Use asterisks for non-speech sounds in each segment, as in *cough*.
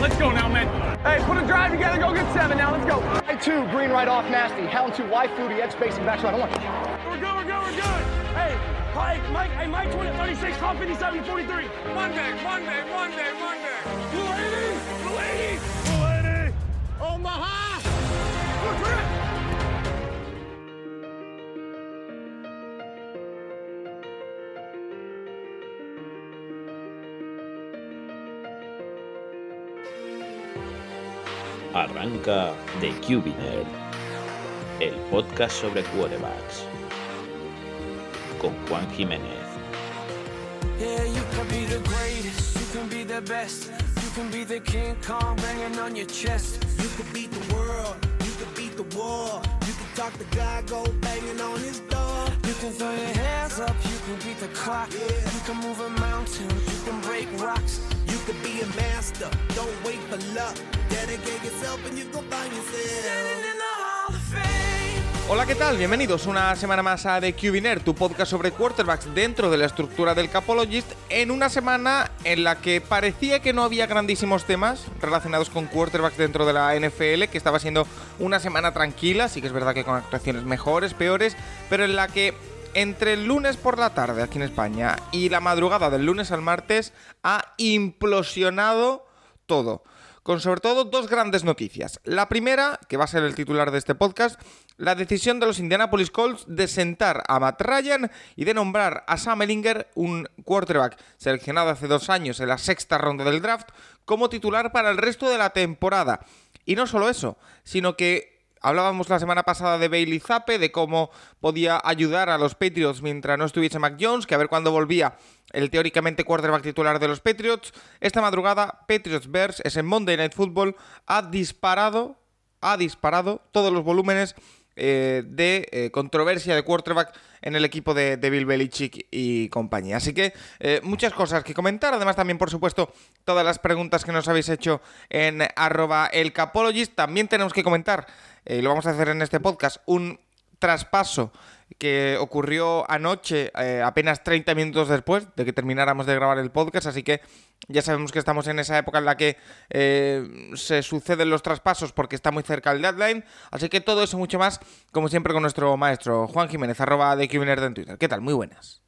Let's go now, man. Hey, put a drive together. Go get seven now. Let's go. I two, green right off, nasty. Hound two, wide fluty, X spacing, back shot. I want. We're good, we're good, we're good. Hey, Mike, Mike, hey, Mike 20, 36, top 57, 43. One day, one day, one day, one day. Blue 80, blue 80, blue 80. Omaha. Arranca The Cubiner, el podcast sobre quarterbacks, con Juan Jiménez. Yeah, you can be the greatest, you can be the best, you can be the King Kong banging on your chest. You could beat the world, you could beat the war. You could talk to God, go banging on his door. You can throw your hands up, you can beat the clock. You can move a mountain, you can break rocks. Hola, ¿qué tal? Bienvenidos una semana más a The Cubiner, tu podcast sobre quarterbacks dentro de la estructura del Capologist, en una semana en la que parecía que no había grandísimos temas relacionados con quarterbacks dentro de la NFL, que estaba siendo una semana tranquila, sí que es verdad que con actuaciones mejores, peores, pero en la que entre el lunes por la tarde aquí en España y la madrugada del lunes al martes ha implosionado todo. Con sobre todo dos grandes noticias. La primera, que va a ser el titular de este podcast, la decisión de los Indianapolis Colts de sentar a Matt Ryan y de nombrar a Sam Ellinger, un quarterback seleccionado hace dos años en la sexta ronda del draft, como titular para el resto de la temporada. Y no solo eso, sino que Hablábamos la semana pasada de Bailey Zappe, de cómo podía ayudar a los Patriots mientras no estuviese Mac Jones, que a ver cuándo volvía el teóricamente quarterback titular de los Patriots. Esta madrugada, Patriots Bears, ese Monday Night Football, ha disparado, ha disparado todos los volúmenes eh, de eh, controversia de quarterback en el equipo de, de Bill Belichick y compañía. Así que eh, muchas cosas que comentar. Además, también, por supuesto, todas las preguntas que nos habéis hecho en arroba el. También tenemos que comentar, eh, y lo vamos a hacer en este podcast, un traspaso que ocurrió anoche, eh, apenas 30 minutos después de que termináramos de grabar el podcast, así que ya sabemos que estamos en esa época en la que eh, se suceden los traspasos porque está muy cerca el deadline, así que todo eso mucho más, como siempre, con nuestro maestro Juan Jiménez, arroba de en Twitter. ¿Qué tal? Muy buenas.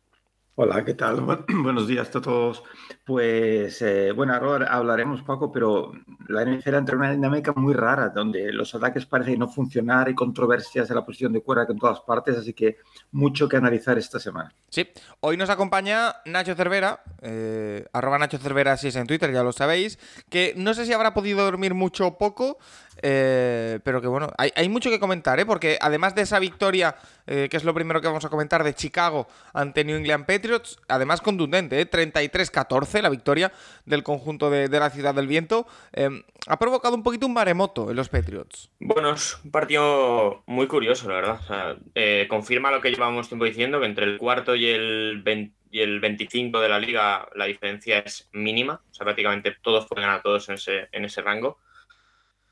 Hola, ¿qué tal? Bu- *clears throat* Buenos días a todos. Pues, eh, bueno, ahora hablaremos poco, pero la NFL entra en una dinámica muy rara, donde los ataques parecen no funcionar, hay controversias en la posición de cuerda en todas partes, así que mucho que analizar esta semana. Sí, hoy nos acompaña Nacho Cervera, eh, arroba Nacho Cervera si es en Twitter, ya lo sabéis, que no sé si habrá podido dormir mucho o poco, eh, pero que bueno, hay, mucho que comentar, ¿eh? porque además de esa victoria, eh, que es lo primero que vamos a comentar, de Chicago ante New England Patriots, además contundente, ¿eh? 33-14 la victoria del conjunto de, de la Ciudad del Viento, eh, ha provocado un poquito un maremoto en los Patriots. Bueno, es un partido muy curioso, la verdad. Confirma lo que llevamos tiempo diciendo, que entre el cuarto y el, 20 y el 25 de la liga la diferencia es mínima. O sea, prácticamente todos pueden ganar a todos en ese, en ese rango.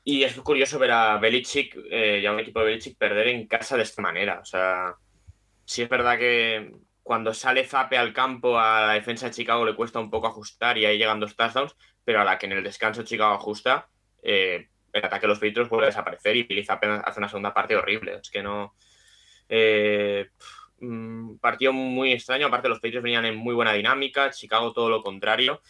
Y es curioso ver a Belichick eh, y a un equipo de Belichick perder en casa de esta manera. O sea, sí es verdad que cuando sale Zape al campo a la defensa de Chicago le cuesta un poco ajustar y ahí llegan dos touchdowns, pero a la que en el descanso Chicago ajusta, eh, el ataque de los Patriots vuelve a desaparecer y Billy Zappe hace una segunda parte horrible. Es que no. Eh, mm, partido muy extraño. Aparte, los Patriots venían en muy buena dinámica. Chicago todo lo contrario.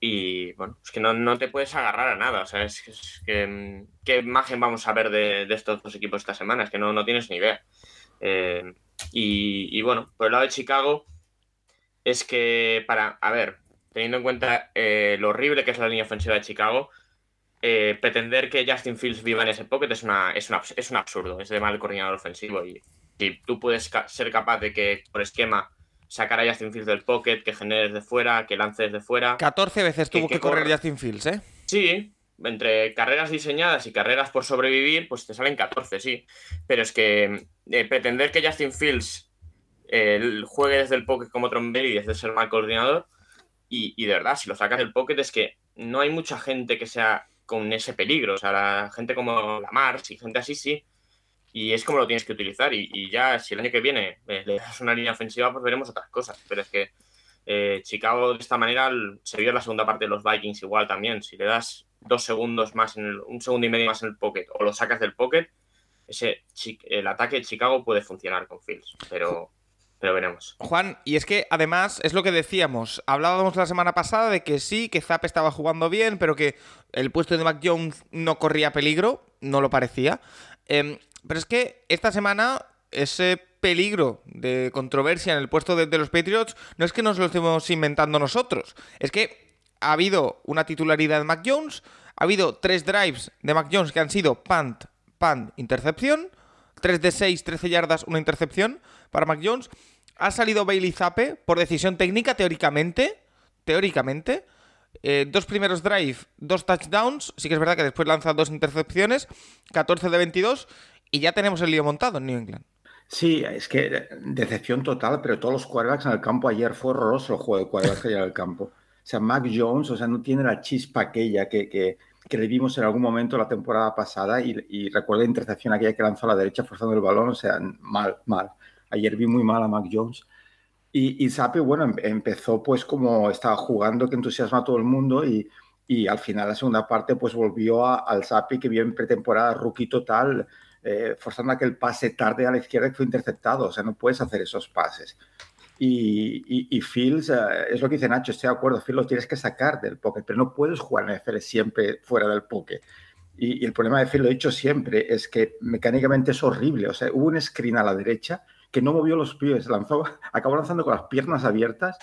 Y bueno, es que no, no te puedes agarrar a nada. O sea, es, es que. mm, ¿Qué imagen vamos a ver de, estos dos equipos esta semana? Es que no, no tienes ni idea. Eh, y, y bueno, por el lado de Chicago, es que para. A ver, teniendo en cuenta eh, lo horrible que es la línea ofensiva de Chicago, eh, pretender que Justin Fields viva en ese pocket es, una, es, una- es un absurdo, es de mal coordinador ofensivo. Y si tú puedes ser capaz de que por esquema sacar a Justin Fields del pocket, que generes de fuera, que lances de fuera. 14 veces tuvo que que correr. Justin Fields, ¿eh? Sí, entre carreras diseñadas y carreras por sobrevivir, pues te salen 14, sí. Pero es que eh, pretender que Justin Fields eh, juegue desde el pocket como Brady, desde ser mal coordinador, y, y de verdad, si lo sacas del pocket es que no hay mucha gente que sea con ese peligro. O sea, la gente como Lamar y gente así, sí. Y es como lo tienes que utilizar. Y, ya, si el año que viene eh, le das una línea ofensiva, pues veremos otras cosas. Pero es que eh, Chicago de esta manera se vio en la segunda parte de los Vikings igual también. Si le das dos segundos más, en el, un segundo y medio más en el pocket, o lo sacas del pocket, ese el ataque de Chicago puede funcionar con Fields, pero, pero veremos. Juan, y es que además es lo que decíamos, hablábamos la semana pasada de que sí, que Zap estaba jugando bien, pero que el puesto de Mac Jones no corría peligro, no lo parecía. Em, pero es que esta semana ese peligro de controversia en el puesto de, los Patriots no es que nos lo estemos inventando nosotros, es que ha habido una titularidad de Mac Jones, ha habido tres drives de Mac Jones que han sido punt, punt, intercepción, 3 de 6, 13 yardas, una intercepción para Mac Jones. Ha salido Bailey Zappe por decisión técnica, teóricamente, teóricamente. Eh, dos primeros drive, dos touchdowns. Sí que es verdad que después lanza dos intercepciones, 14 de 22, y ya tenemos el lío montado en New England. Sí, es que decepción total, pero todos los quarterbacks en el campo ayer fue horroroso el juego de quarterbacks ayer en el campo. O sea, Mac Jones, o sea, no tiene la chispa aquella que, que, que le vimos en algún momento la temporada pasada y, y recuerdo la intercepción aquella que lanzó a la derecha forzando el balón, o sea, mal, mal. Ayer vi muy mal a Mac Jones. Y, y bueno, em, empezó pues como estaba jugando, que entusiasma a todo el mundo y, y al final, la segunda parte, pues volvió al Sapi que vio en pretemporada rookie total, eh, forzando a que el pase tarde a la izquierda que fue interceptado. O sea, no puedes hacer esos pases. Y, y, Fields, eh, es lo que dice Nacho, estoy de acuerdo, Fields lo tienes que sacar del pocket, pero no puedes jugar en NFL siempre fuera del pocket. Y, el problema de Fields, lo he dicho siempre, es que mecánicamente es horrible. O sea, hubo un screen a la derecha que no movió los pies, lanzó, *laughs* acabó lanzando con las piernas abiertas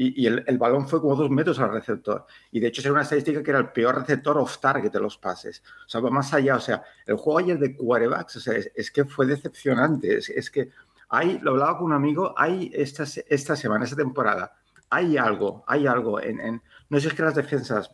y, el, el, balón fue como dos metros al receptor. Y de hecho, era una estadística que era el peor receptor off target de los pases. O sea, va más allá. O sea, el juego ayer de quarterbacks, o sea, es, que fue decepcionante. Es, es, que hay, lo hablaba con un amigo, hay esta, esta semana, esta temporada, hay algo, hay algo en, en no sé es que las defensas,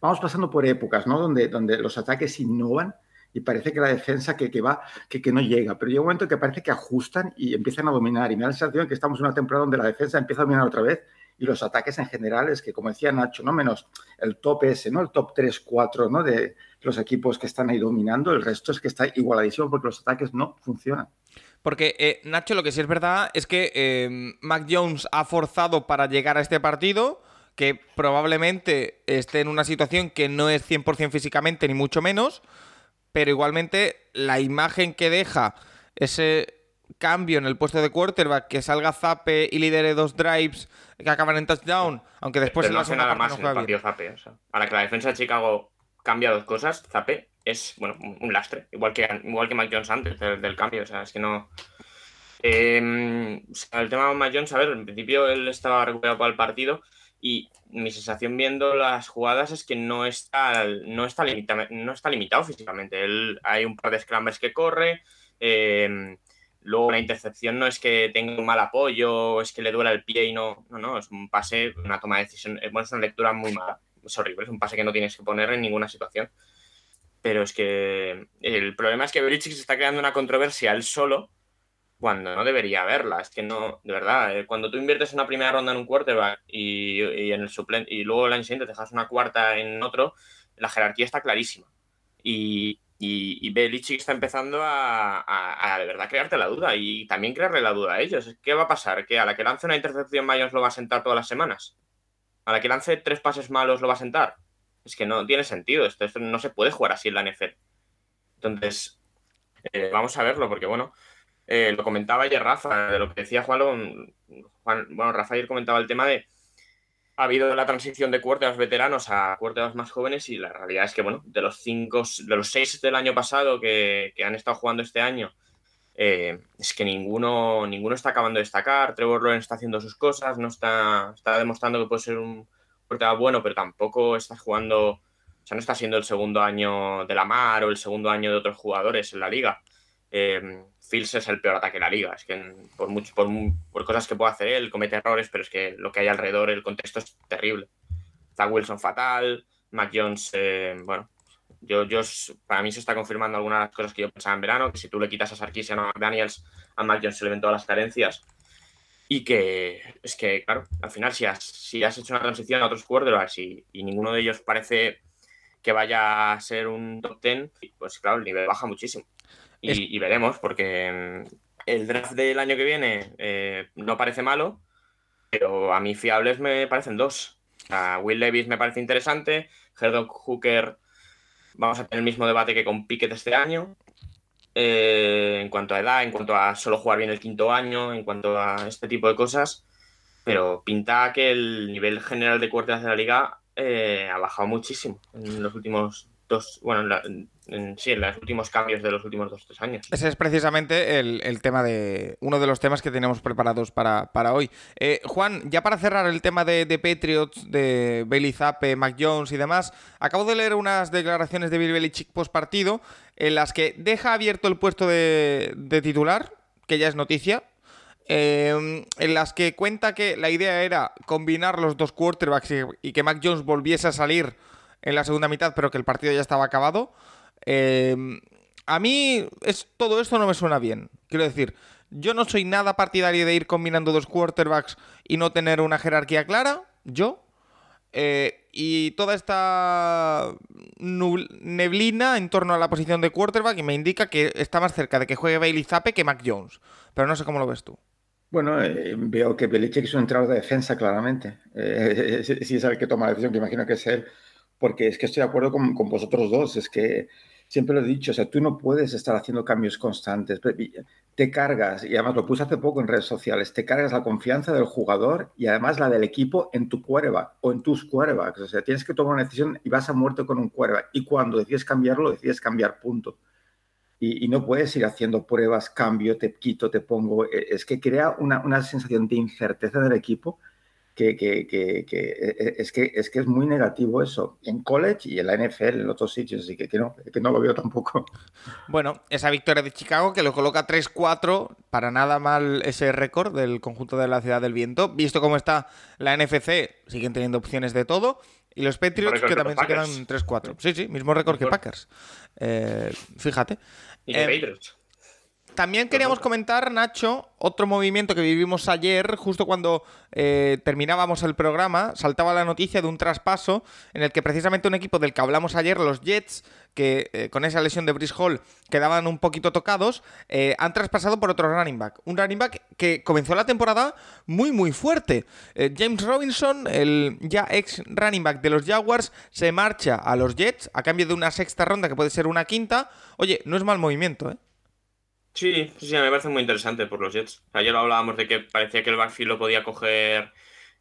vamos pasando por épocas, ¿no? Donde, donde los ataques innovan y parece que la defensa que, que va, que, que, no llega. Pero llega un momento que parece que ajustan y empiezan a dominar. Y me da la sensación que estamos en una temporada donde la defensa empieza a dominar otra vez y los ataques en general es que, como decía Nacho, no menos el top ese, ¿no? El top 3, 4, ¿no? De los equipos que están ahí dominando, el resto es que está igualadísimo porque los ataques no funcionan. Porque, eh, Nacho, lo que sí es verdad es que eh, Mac Jones ha forzado para llegar a este partido, que probablemente esté en una situación que no es 100% físicamente, ni mucho menos, pero igualmente la imagen que deja ese cambio en el puesto de quarterback, que salga Zape y lidere dos drives que acaban en touchdown, aunque después no hace nada más en el partido Zape. O la que la defensa de Chicago cambia dos cosas, Zape es bueno un lastre, igual que igual que Mike Jones antes del, cambio, o sea, es que no. Em, el tema de Mike Jones, a ver, en principio él estaba recuperado para el partido y mi sensación viendo las jugadas es que no está, no está, no está limitado físicamente. Él, hay un par de scrambles que corre. Em, luego la intercepción no es que tenga un mal apoyo, es que le duela el pie y no. No, no, es un pase, una toma de decisión. Bueno, es una lectura muy mala. Es horrible, es un pase que no tienes que poner en ninguna situación. Pero es que el problema es que Belichick se está creando una controversia él solo cuando no debería haberla. Es que no, de verdad, eh, cuando tú inviertes una primera ronda en un quarterback y, en el suplente y luego el año siguiente dejas una cuarta en otro, la jerarquía está clarísima. Y, y, y Belichick está empezando a, de verdad crearte la duda y también crearle la duda a ellos. ¿Qué va a pasar? ¿Que a la que lance una intercepción Mayos lo va a sentar todas las semanas? ¿A la que lance tres pases malos lo va a sentar? Es que no tiene sentido. Esto no se puede jugar así en la NFL. Entonces, eh, vamos a verlo porque, bueno, eh, lo comentaba ayer Rafa, de lo que decía Juan, Juan, bueno, Rafa ayer comentaba el tema de ha habido la transición de los veteranos a los más jóvenes y la realidad es que, bueno, de los cinco, de los seis del año pasado que, han estado jugando este año, eh, es que ninguno, ninguno está acabando de destacar. Trevor Lawrence está haciendo sus cosas, no está, está demostrando que puede ser un quarterback bueno, pero tampoco está jugando, o sea, no está siendo el segundo año de la Mar o el segundo año de otros jugadores en la liga. Eh, Fields es el peor ataque de la liga. Es que por, mucho, por, cosas que puede hacer él, comete errores, pero es que lo que hay alrededor, el contexto es terrible. Zach Wilson fatal, Mac Jones, eh, bueno, yo, yo, para mí se está confirmando algunas de las cosas que yo pensaba en verano, que si tú le quitas a Sarkisian a McDaniels, a Mac Jones se le ven todas las carencias. Y que es que, claro, al final si has, si has hecho una transición a otros quarterbacks y, y ninguno de ellos parece que vaya a ser un top ten, pues claro, el nivel baja muchísimo. Y, veremos, porque mm, el draft del año que viene eh, no parece malo, pero a mí fiables me parecen dos. Will Levis me parece interesante, Herdon Hooker vamos a tener el mismo debate que con Pickett este año. Eh, en cuanto a edad, en cuanto a solo jugar bien el quinto año, en cuanto a este tipo de cosas. Pero pinta que el nivel general de cuartas de la liga eh, ha bajado muchísimo en los últimos dos, bueno, en, sí, en los últimos cambios de los últimos dos tres años. Ese es precisamente el, tema de uno de los temas que tenemos preparados para, hoy. Eh, Juan, ya para cerrar el tema de, Patriots, de Bailey Zappe, Mac Jones y demás, acabo de leer unas declaraciones de Bill Belichick post partido en las que deja abierto el puesto de, titular, que ya es noticia, eh, en las que cuenta que la idea era combinar los dos quarterbacks y, que Mac Jones volviese a salir en la segunda mitad, pero que el partido ya estaba acabado. Eh, a mí es, todo esto no me suena bien. Quiero decir, yo no soy nada partidario de ir combinando dos quarterbacks y no tener una jerarquía clara. Yo. Eh, y toda esta neblina en torno a la posición de quarterback y me indica que está más cerca de que juegue Bailey Zappe que Mac Jones. Pero no sé cómo lo ves tú. Bueno, eh, veo que Belichick es un entrenador de defensa, claramente. *laughs* si es el que toma la decisión, que imagino que es él porque es que estoy de acuerdo con, vosotros dos, es que siempre lo he dicho, o sea, tú no puedes estar haciendo cambios constantes, te cargas, y además lo puse hace poco en redes sociales, te cargas la confianza del jugador y además la del equipo en tu quarterback o en tus quarterbacks, o sea, tienes que tomar una decisión y vas a muerte con un quarterback, y cuando decides cambiarlo, decides cambiar punto. Y, no puedes ir haciendo pruebas, cambio, te quito, te pongo, e, es que crea una, una sensación de incerteza del equipo que, que, que, que, e, e, es que es que es muy negativo eso en college y en la NFL en otros sitios, así que, no, que no lo veo tampoco. *laughs* Bueno, esa victoria de Chicago que lo coloca 3-4, para nada mal ese récord del conjunto de la Ciudad del Viento, visto cómo está la NFC, siguen teniendo opciones de todo. Y los Patriots que también se quedan 3-4. Sí, sí, mismo récord que Packers. Eh, fíjate. Y eh, Patriots. También queríamos comentar, Nacho, otro movimiento que vivimos ayer, justo cuando eh, terminábamos el programa, saltaba la noticia de un traspaso en el que precisamente un equipo del que hablamos ayer, los Jets, que eh, con esa lesión de Brice Hall quedaban un poquito tocados, eh, han traspasado por otro running back. Un running back que comenzó la temporada muy, muy fuerte. James Robinson, el ya ex running back de los Jaguars, se marcha a los Jets a cambio de una sexta ronda que puede ser una quinta. Oye, no es mal movimiento, ¿eh? Sí, sí, me parece muy interesante por los Jets. Ayer hablábamos de que parecía que el backfield lo podía coger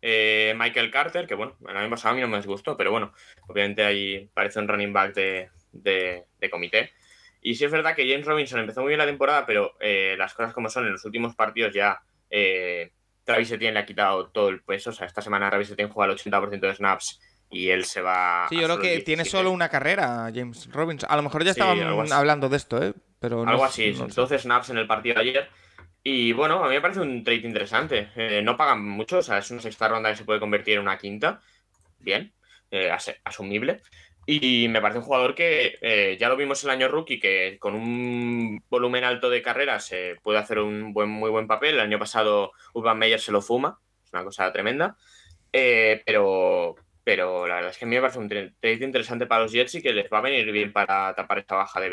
eh, Michael Carter, que bueno, el año pasado a mí no me disgustó, pero bueno, obviamente ahí parece un running back de, comité. Y sí es verdad que James Robinson empezó muy bien la temporada, pero eh, las cosas como son, en los últimos partidos ya eh, Travis Etienne le ha quitado todo el peso. O sea, esta semana Travis Etienne juega el 80% de snaps y él se va. Sí, yo creo que tiene solo una carrera, James Robinson. A lo mejor ya estaban hablando de esto, ¿eh? Algo así, no 12 snaps en el partido de ayer. Y bueno, a mí me parece un trade interesante. Eh, no pagan mucho, o sea, es una sexta ronda que se puede convertir en una quinta. Bien, eh, asumible. Y me parece un jugador que eh, ya lo vimos el año rookie, que con un volumen alto de carreras puede hacer un buen, muy buen papel. El año pasado Urban Meyer se lo fuma, es una cosa tremenda. pero, pero la verdad es que a mí me parece un trade interesante para los Jets y que les va a venir bien para tapar esta baja de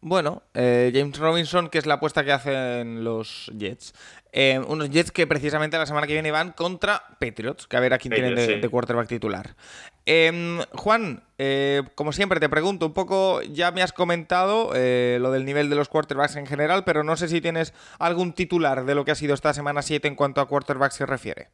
Bueno, eh, James Robinson, que es la apuesta que hacen los Jets. Eh, unos Jets que precisamente la semana que viene van contra Patriots, que a ver a quién tienen de, quarterback titular. Em, Juan, eh, como siempre te pregunto un poco, ya me has comentado lo del nivel de los quarterbacks en general, pero no sé si tienes algún titular de lo que ha sido esta semana 7 en cuanto a quarterbacks se refiere.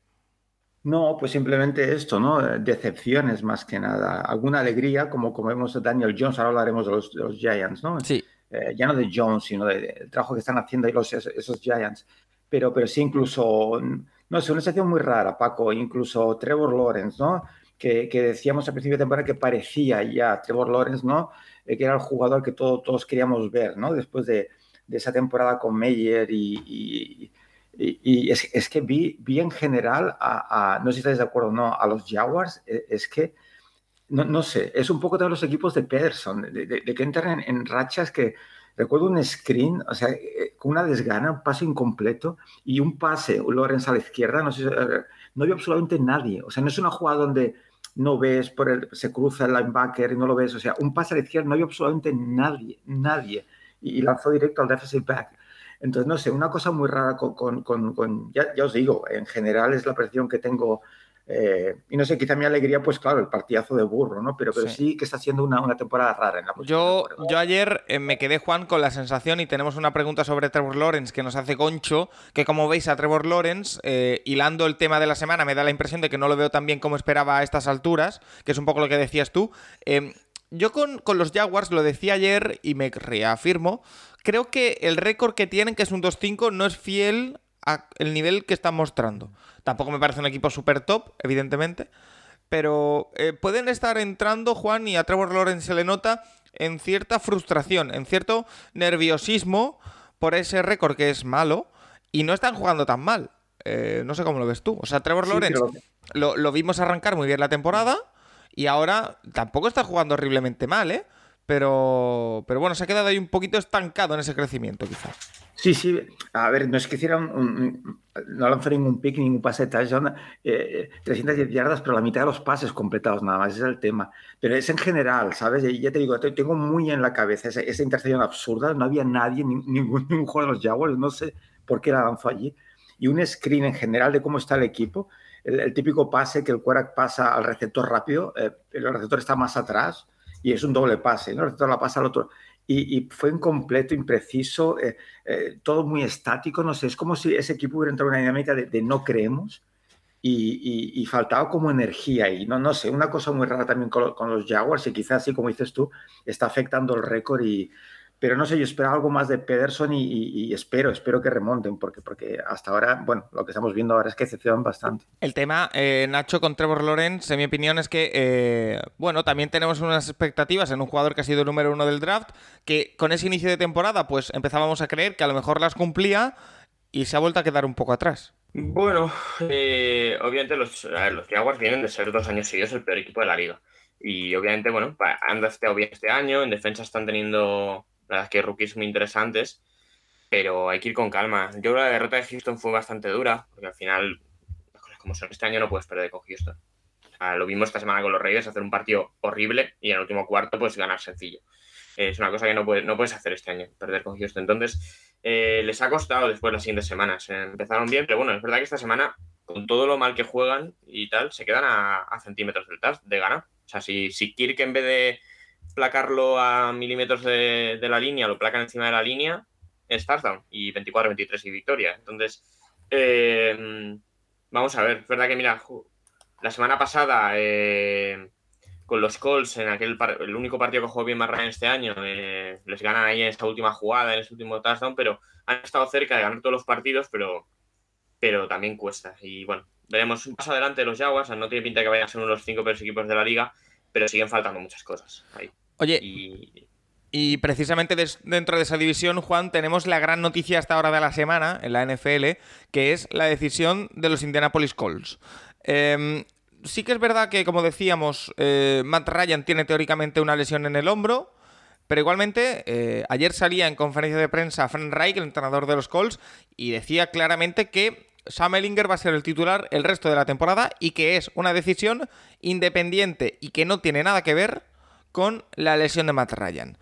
No, pues simplemente esto, ¿no? Decepciones más que nada. Alguna alegría, como, a Daniel Jones, ahora hablaremos de los, Giants, ¿no? Sí. Eh, ya no de Jones, sino del trabajo que están haciendo ahí los, esos Giants. Pero, pero sí, incluso, no sé, una situación muy rara, Paco, incluso Trevor Lawrence, ¿no? Que, que decíamos al principio de temporada que parecía ya Trevor Lawrence, ¿no? Eh, que era el jugador que todos queríamos ver, ¿no? Después de, de esa temporada con Meyer y y, es, que vi, vi, en general, a, no sé si estáis de acuerdo o no, a los Jaguars, e, es que, no, no sé, es un poco de los equipos de Pederson, de, que entran en, rachas que, recuerdo un screen, o sea, eh, con una desgana, un pase incompleto y un pase, Lorenz a la izquierda, no sé, eh, no había absolutamente nadie, o sea, no es una jugada donde no ves, por el, se cruza el linebacker y no lo ves, o sea, un pase a la izquierda, no había absolutamente nadie, nadie, y, y lanzó directo al defensive back. Entonces, no sé, una cosa muy rara con, con, con, ya, os digo, en general es la percepción que tengo Eh, y no sé, quizá mi alegría, pues claro, el partidazo de burro, ¿no? Pero, pero sí, que está siendo una, una, temporada rara en la Yo, yo ayer eh, me quedé, Juan, con la sensación, y tenemos una pregunta sobre Trevor Lawrence que nos hace Concho, que como veis a Trevor Lawrence, eh, hilando el tema de la semana, me da la impresión de que no lo veo tan bien como esperaba a estas alturas, que es un poco lo que decías tú. Em, yo con, con, los Jaguars, lo decía ayer y me reafirmo, creo que el récord que tienen, que es un 2-5, no es fiel al nivel que están mostrando. Tampoco me parece un equipo súper top, evidentemente. Pero eh, pueden estar entrando, Juan, y a Trevor Lawrence se le nota en cierta frustración, en cierto nerviosismo por ese récord que es malo. Y no están jugando tan mal. Eh, no sé cómo lo ves tú. O sea, Trevor Lawrence lo, lo, vimos arrancar muy bien la temporada. Y ahora tampoco está jugando horriblemente mal, ¿eh? Pero, pero bueno, se ha quedado ahí un poquito estancado en ese crecimiento, quizás. Sí, sí. A ver, no es que hiciera un, un, no lanzó ningún pick, ningún pase de touchdown, eh, 310 yardas, pero la mitad de los pases completados nada más, ese es el tema. Pero es en general, ¿sabes? Ya te digo, tengo muy en la cabeza esa, esa intercepción absurda, no había nadie, ni, ningún, *laughs* ningún jugador de los Jaguars, no sé por qué la lanzó allí. Y un screen en general de cómo está el equipo, el, el típico pase que el quarterback pasa al receptor rápido, eh, el receptor está más atrás y es un doble pase, ¿no? Receptor la pasa al otro y, y fue incompleto, impreciso, eh, eh, todo muy estático, no sé, es como si ese equipo hubiera entrado en una dinámica de, de no creemos y, y, y, faltaba como energía y no, no sé, una cosa muy rara también con, con los Jaguars y quizás así como dices tú, está afectando el récord y, pero no sé, yo espero algo más de Pederson y, y, y, espero, espero que remonten, porque, porque hasta ahora, bueno, lo que estamos viendo ahora es que decepcionan bastante. El tema, eh, Nacho, con Trevor Lawrence, en mi opinión, es que, eh, bueno, también tenemos unas expectativas en un jugador que ha sido el número uno del draft, que con ese inicio de temporada, pues empezábamos a creer que a lo mejor las cumplía y se ha vuelto a quedar un poco atrás. Bueno, eh, obviamente los, a ver, los Jaguars vienen de ser dos años seguidos el peor equipo de la liga. Y obviamente, bueno, han estado bien este año, en defensa están teniendo la verdad es que rookies muy interesantes, pero hay que ir con calma. Yo creo que la derrota de Houston fue bastante dura, porque al final, las como son, este año no puedes perder con Houston. O lo vimos esta semana con los Raiders, hacer un partido horrible y en el último cuarto pues ganar sencillo. Es una cosa que no puedes, no puedes hacer este año, perder con Houston. Entonces, eh, les ha costado después las siguientes semanas. Empezaron bien, pero bueno, es verdad que esta semana, con todo lo mal que juegan y tal, se quedan a, centímetros del touch de ganar. O sea, si, si Kirk en vez de placarlo a milímetros de, la línea, lo placan encima de la línea, es touchdown y 24-23 y victoria. Entonces, eh, vamos a ver, es verdad que mira, la semana pasada eh, con los Colts, en aquel el único partido que jugó bien más Ryan este año, eh, les ganan ahí en esta última jugada, en este último touchdown, pero han estado cerca de ganar todos los partidos, pero, pero también cuesta. Y bueno, veremos un paso adelante de los Jaguars, no tiene pinta de que vayan a ser uno de los cinco peores equipos de la liga, pero siguen faltando muchas cosas ahí. Oye, y, y precisamente des, dentro de esa división, Juan, tenemos la gran noticia hasta ahora de la semana en la NFL, que es la decisión de los Indianapolis Colts. Eh, sí que es verdad que, como decíamos, eh, Matt Ryan tiene teóricamente una lesión en el hombro, pero igualmente, eh, ayer salía en conferencia de prensa Frank Reich, el entrenador de los Colts, y decía claramente que Sam Ellinger va a ser el titular el resto de la temporada y que es una decisión independiente y que no tiene nada que ver con la lesión de Matt Ryan.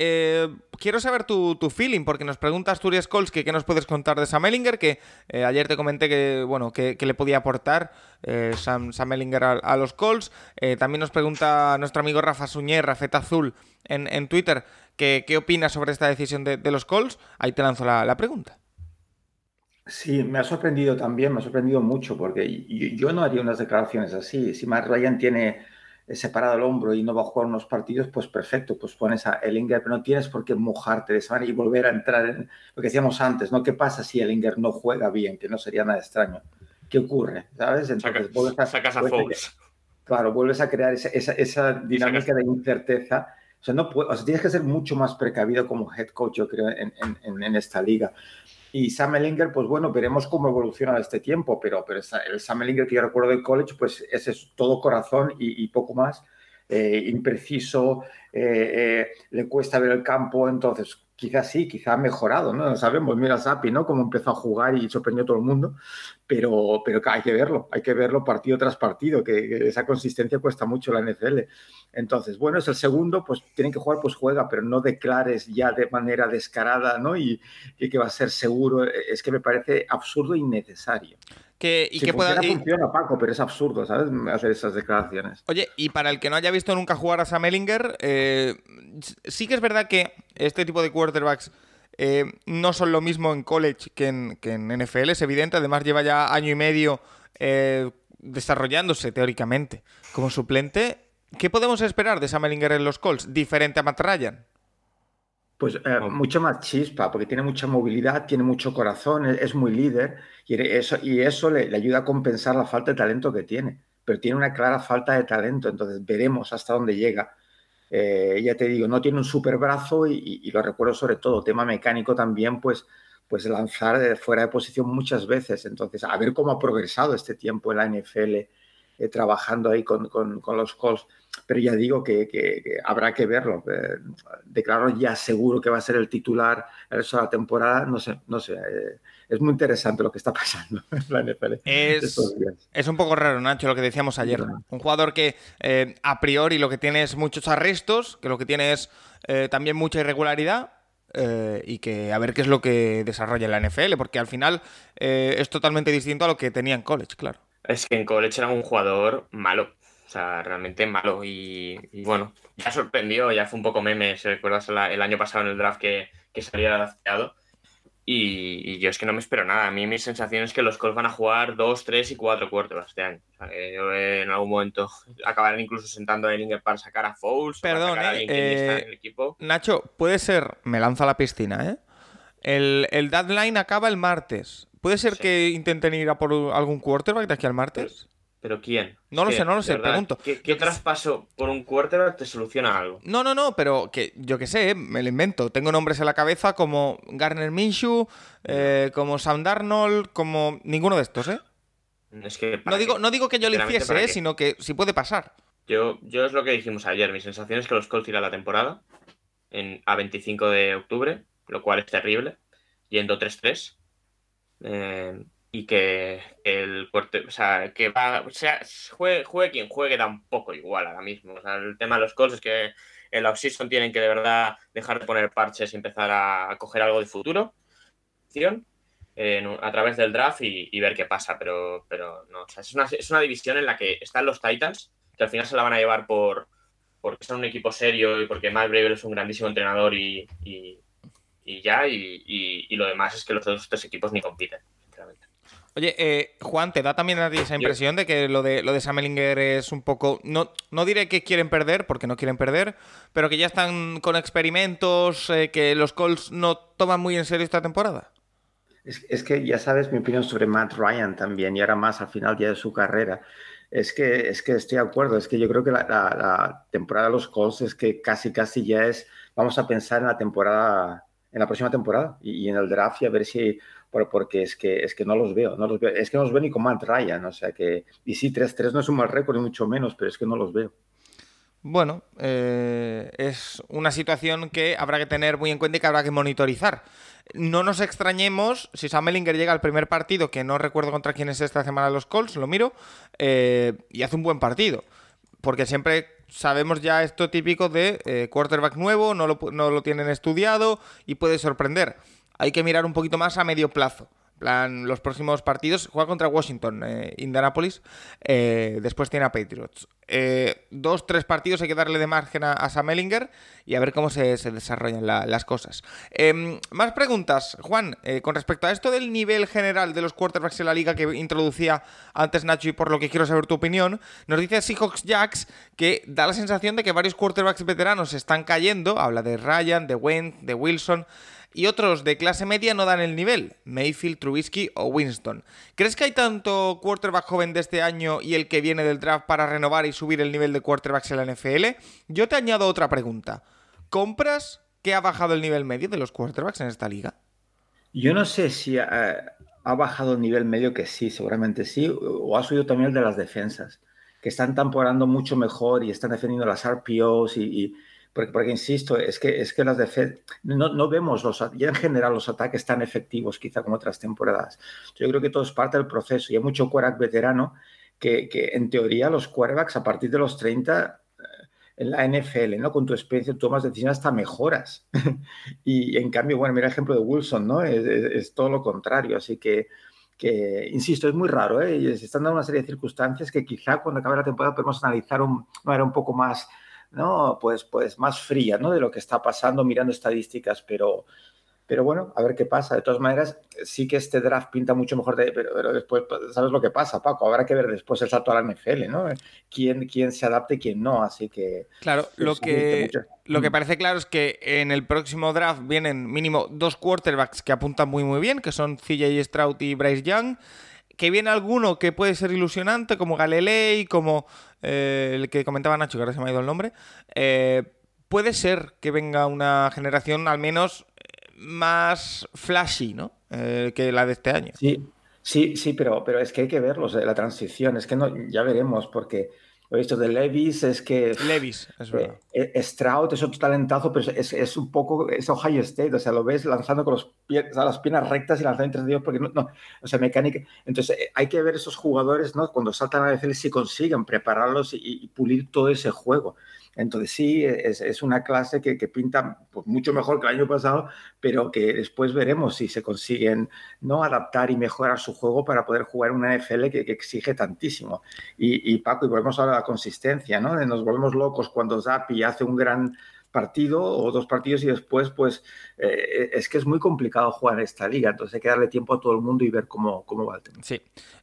Eh, quiero saber tu, tu, feeling, porque nos pregunta Asturias Colts que qué nos puedes contar de Sam Ellinger, que eh, ayer te comenté que, bueno, que, le podía aportar eh, Sam, Ellinger a, los Colts. Eh, también nos pregunta nuestro amigo Rafa Suñer, Rafeta Azul, en, Twitter, qué opina sobre esta decisión de, de los Colts. Ahí te lanzo la, la, pregunta. Sí, me ha sorprendido también, me ha sorprendido mucho, porque yo, yo no haría unas declaraciones así. Si Matt Ryan tiene separado el hombro y no va a jugar unos partidos, pues perfecto, pues pones a Ellinger, pero no tienes por qué mojarte de esa manera y volver a entrar en lo que decíamos antes, ¿no? ¿Qué pasa si Ellinger no juega bien? Que no sería nada extraño. ¿Qué ocurre? ¿Sabes? Entonces, Saca, vuelves a, sacas a vuelves a, Claro, vuelves a crear esa, esa, esa dinámica sacas. de incerteza. O sea, no puede, o sea, tienes que ser mucho más precavido como head coach, yo creo, en, en, en esta liga. Y Sam Ellinger, pues bueno, veremos cómo evoluciona este tiempo, pero, pero el Sam Ellinger que yo recuerdo del college, pues ese es todo corazón y, y poco más, eh, impreciso, eh, eh, le cuesta ver el campo, entonces quizás sí, quizás ha mejorado, ¿no? No sabemos, mira Sapi, ¿no? Cómo empezó a jugar y sorprendió a todo el mundo, pero, pero hay que verlo, hay que verlo partido tras partido, que, esa consistencia cuesta mucho la NFL. Entonces, bueno, es el segundo, pues tienen que jugar, pues juega, pero no declares ya de manera descarada, ¿no? Y, y que va a ser seguro, es que me parece absurdo e innecesario. Que, y si que pueda... funciona, y- funciona, Paco, pero es absurdo, ¿sabes? Hacer esas declaraciones. Oye, y para el que no haya visto nunca jugar a Sam Ellinger, eh, sí que es verdad que este tipo de quarterbacks eh, no son lo mismo en college que en, que en NFL, es evidente. Además, lleva ya año y medio eh, desarrollándose teóricamente como suplente. ¿Qué podemos esperar de Sam Ellinger en los Colts? Diferente a Matt Ryan. Pues eh, mucho más chispa, porque tiene mucha movilidad, tiene mucho corazón, es, es muy líder y eso, y eso le, le ayuda a compensar la falta de talento que tiene. Pero tiene una clara falta de talento, entonces veremos hasta dónde llega. Eh, ya te digo, no tiene un super brazo y, y- y lo recuerdo sobre todo, tema mecánico también, pues, pues lanzar de fuera de posición muchas veces. Entonces, a ver cómo ha progresado este tiempo en la NFL eh, trabajando ahí con, con- con los Colts. Pero ya digo que, que- que habrá que verlo. Eh, declaro ya seguro que va a ser el titular el resto de la temporada. No sé, no sé. eh, es muy interesante lo que está *laughs* pasando en la NFL Es, un poco raro, Nacho, lo que decíamos ayer. Un jugador que a priori lo que tiene es muchos arrestos, que lo que tiene es también mucha irregularidad. eh, y que a ver qué es lo que desarrolla en la NFL, porque al final eh, es totalmente distinto a lo que tenía en college, claro. Es que en college era un jugador malo. O sea, realmente malo. Y, y bueno, ya sorprendió, ya fue un poco meme, si recuerdas la- el año pasado en el draft que, que salía drafteado. Y, y yo es que no me espero nada. A mí mi sensación es que los Colts van a jugar 2, 3 y 4 quarterbacks este año. O sea, que yo eh, en algún momento acabarán incluso sentando a Ellinger para sacar a Fouls. o para Perdón, sacar a eh, que ni está eh, en el equipo. Nacho, puede ser, me lanza a la piscina, ¿eh? El, el deadline acaba el martes. ¿Puede ser Sí. que intenten ir a por algún quarterback de aquí al martes? ¿Pero quién? No lo sé, no lo sé, verdad, pregunto. ¿Qué, qué traspaso por un quarterback te soluciona algo? No, no, no, pero que yo que sé, me lo invento. Tengo nombres en la cabeza como Garner Minshew, eh, como Sam Darnold, como ninguno de estos, ¿eh? Es que ¿para No digo, no digo que yo lo hiciese, ¿para ¿eh? sino que sí puede pasar. Yo, yo es lo que dijimos ayer. Mi sensación es que los Colts tiran la temporada en, a 25 de octubre, lo cual es terrible, yendo 3-3. Eh, y que el cuarto, o sea, que va, o sea, juegue, juegue quien juegue, da un poco igual ahora mismo. O sea, el tema de los Colts es que en la offseason tienen que de verdad dejar de poner parches y empezar a, coger algo de futuro eh, a través del draft y, y ver qué pasa. Pero, pero no, o sea, es una, es una división en la que están los Titans, que al final se la van a llevar por porque son un equipo serio y porque Matt Bravel es un grandísimo entrenador y, y, y ya, y, y- y lo demás es que los otros tres equipos ni compiten, sinceramente. Oye, eh, Juan, ¿te da también a ti esa impresión de que lo de, lo de Sam Ellinger es un poco... No, no diré que quieren perder, porque no quieren perder, pero que ya están con experimentos, eh, que los Colts no toman muy en serio esta temporada? Es, es que ya sabes mi opinión sobre Matt Ryan también, y ahora más al final ya de su carrera. Es que, es que estoy de acuerdo, es que yo creo que la, la- la temporada de los Colts es que casi, casi ya es, vamos a pensar en la temporada, en la próxima temporada y, en el draft y a ver si, por- porque es que, es que no los veo, no los es que no los veo ni con Matt Ryan, o sea que, y sí, 3-3 no es un mal récord, ni mucho menos, pero es que no los veo. Bueno, eh, es una situación que habrá que tener muy en cuenta y que habrá que monitorizar. No nos extrañemos si Sam Ellinger llega al primer partido, que no recuerdo contra quién es esta semana los Colts, lo miro, eh, y hace un buen partido. Porque siempre sabemos ya esto típico de eh, quarterback nuevo, no lo, no lo tienen estudiado y puede sorprender. Hay que mirar un poquito más a medio plazo. Plan, los próximos partidos juega contra Washington, eh, Indianapolis, eh, después tiene a Patriots. Eh, dos, tres partidos hay que darle de margen a, a Sam Ellinger y a ver cómo se, desarrollan la- las cosas. Em, más preguntas, Juan, eh, con respecto a esto del nivel general de los quarterbacks en la liga que introducía antes Nacho y por lo que quiero saber tu opinión, nos dice Seahawks Jacks que da la sensación de que varios quarterbacks veteranos están cayendo, habla de Ryan, de Wentz, de Wilson, y otros de clase media no dan el nivel, Mayfield, Trubisky o Winston. ¿Crees que hay tanto quarterback joven de este año y el que viene del draft para renovar y subir el nivel de quarterbacks en la NFL? Yo te añado otra pregunta. ¿Compras que ha bajado el nivel medio de los quarterbacks en esta liga? Yo no sé si ha, ha bajado el nivel medio, que sí, seguramente sí, o ha subido también el de las defensas, que están temporando mucho mejor y están defendiendo las RPOs y- porque, porque, insisto, es que, es que las defensas... No, no vemos los... Ya en general los ataques tan efectivos quizá como otras temporadas. Yo creo que todo es parte del proceso y hay mucho quarterback veterano que, que en teoría los quarterbacks a partir de los 30 eh, en la NFL, ¿no? Con tu experiencia tomas decisiones hasta mejoras. *laughs* y en cambio, bueno, mira el ejemplo de Wilson, ¿no? Es, es- es todo lo contrario. Así que que, insisto, es muy raro, ¿eh? Se están dando una serie de circunstancias que quizá cuando acabe la temporada podemos analizar un, manera un poco más, ¿no? Pues, pues más fría, ¿no? De lo que está pasando mirando estadísticas, pero, pero bueno, a ver qué pasa. De todas maneras, sí que este draft pinta mucho mejor, de, pero, pero, después, pues, ¿sabes lo que pasa, Paco? Habrá que ver después el salto a la NFL, ¿no? ¿Quién, quién se adapte y quién no? Así que... Claro, lo que, lo que parece claro es que en el próximo draft vienen mínimo dos quarterbacks que apuntan muy muy bien, que son CJ Stroud y Bryce Young. Que viene alguno que puede ser ilusionante, como Galilei, como eh, el que comentaba Nacho, que ahora se me ha ido el nombre. Eh, puede ser que venga una generación al menos más flashy, ¿no? Eh, que la de este año. Sí, sí, sí, pero, pero es que hay que verlos, la transición. Es que no, ya veremos, porque lo he visto de Levis, es que. Levis, es verdad. Eh, eh, Stroud es otro talentazo, pero es, es, un poco. Es Ohio State, o sea, lo ves lanzando con los pies, o sea, las piernas rectas y lanzando entre Dios, porque no, no. O sea, mecánica. Entonces, eh, hay que ver esos jugadores, ¿no? Cuando saltan a veces si consiguen prepararlos y, y pulir todo ese juego. Entonces sí, es, es una clase que, pinta pues, mucho mejor que el año pasado, pero que después veremos si se consiguen no adaptar y mejorar su juego para poder jugar una NFL que, que exige tantísimo. Y, y, Paco, y volvemos ahora a la consistencia, ¿no? Nos volvemos locos cuando Zappi hace un gran partido o dos partidos y después, pues eh, es que es muy complicado jugar esta liga, entonces hay que darle tiempo a todo el mundo y ver cómo, cómo va el tema. Sí.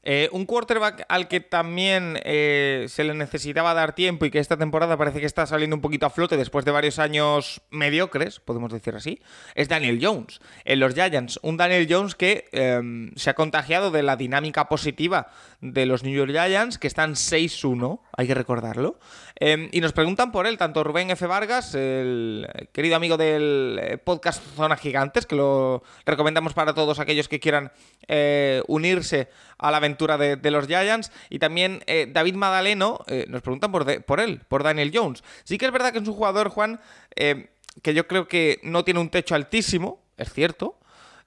Eh, un quarterback al que también eh, se le necesitaba dar tiempo y que esta temporada parece que está saliendo un poquito a flote después de varios años mediocres, podemos decir así, es Daniel Jones. En los Giants, un Daniel Jones que em, se ha contagiado de la dinámica positiva de los New York Giants, que están 6-1, hay que recordarlo. Eh, y nos preguntan por él, tanto Rubén F. Vargas, el querido amigo del podcast Zona Gigantes, que lo recomendamos para todos aquellos que quieran eh, unirse a la aventura de, los Giants, y también eh, David Madaleno, eh, nos preguntan por, él, por Daniel Jones. Sí que es verdad que es un jugador, Juan, eh, que yo creo que no tiene un techo altísimo, es cierto,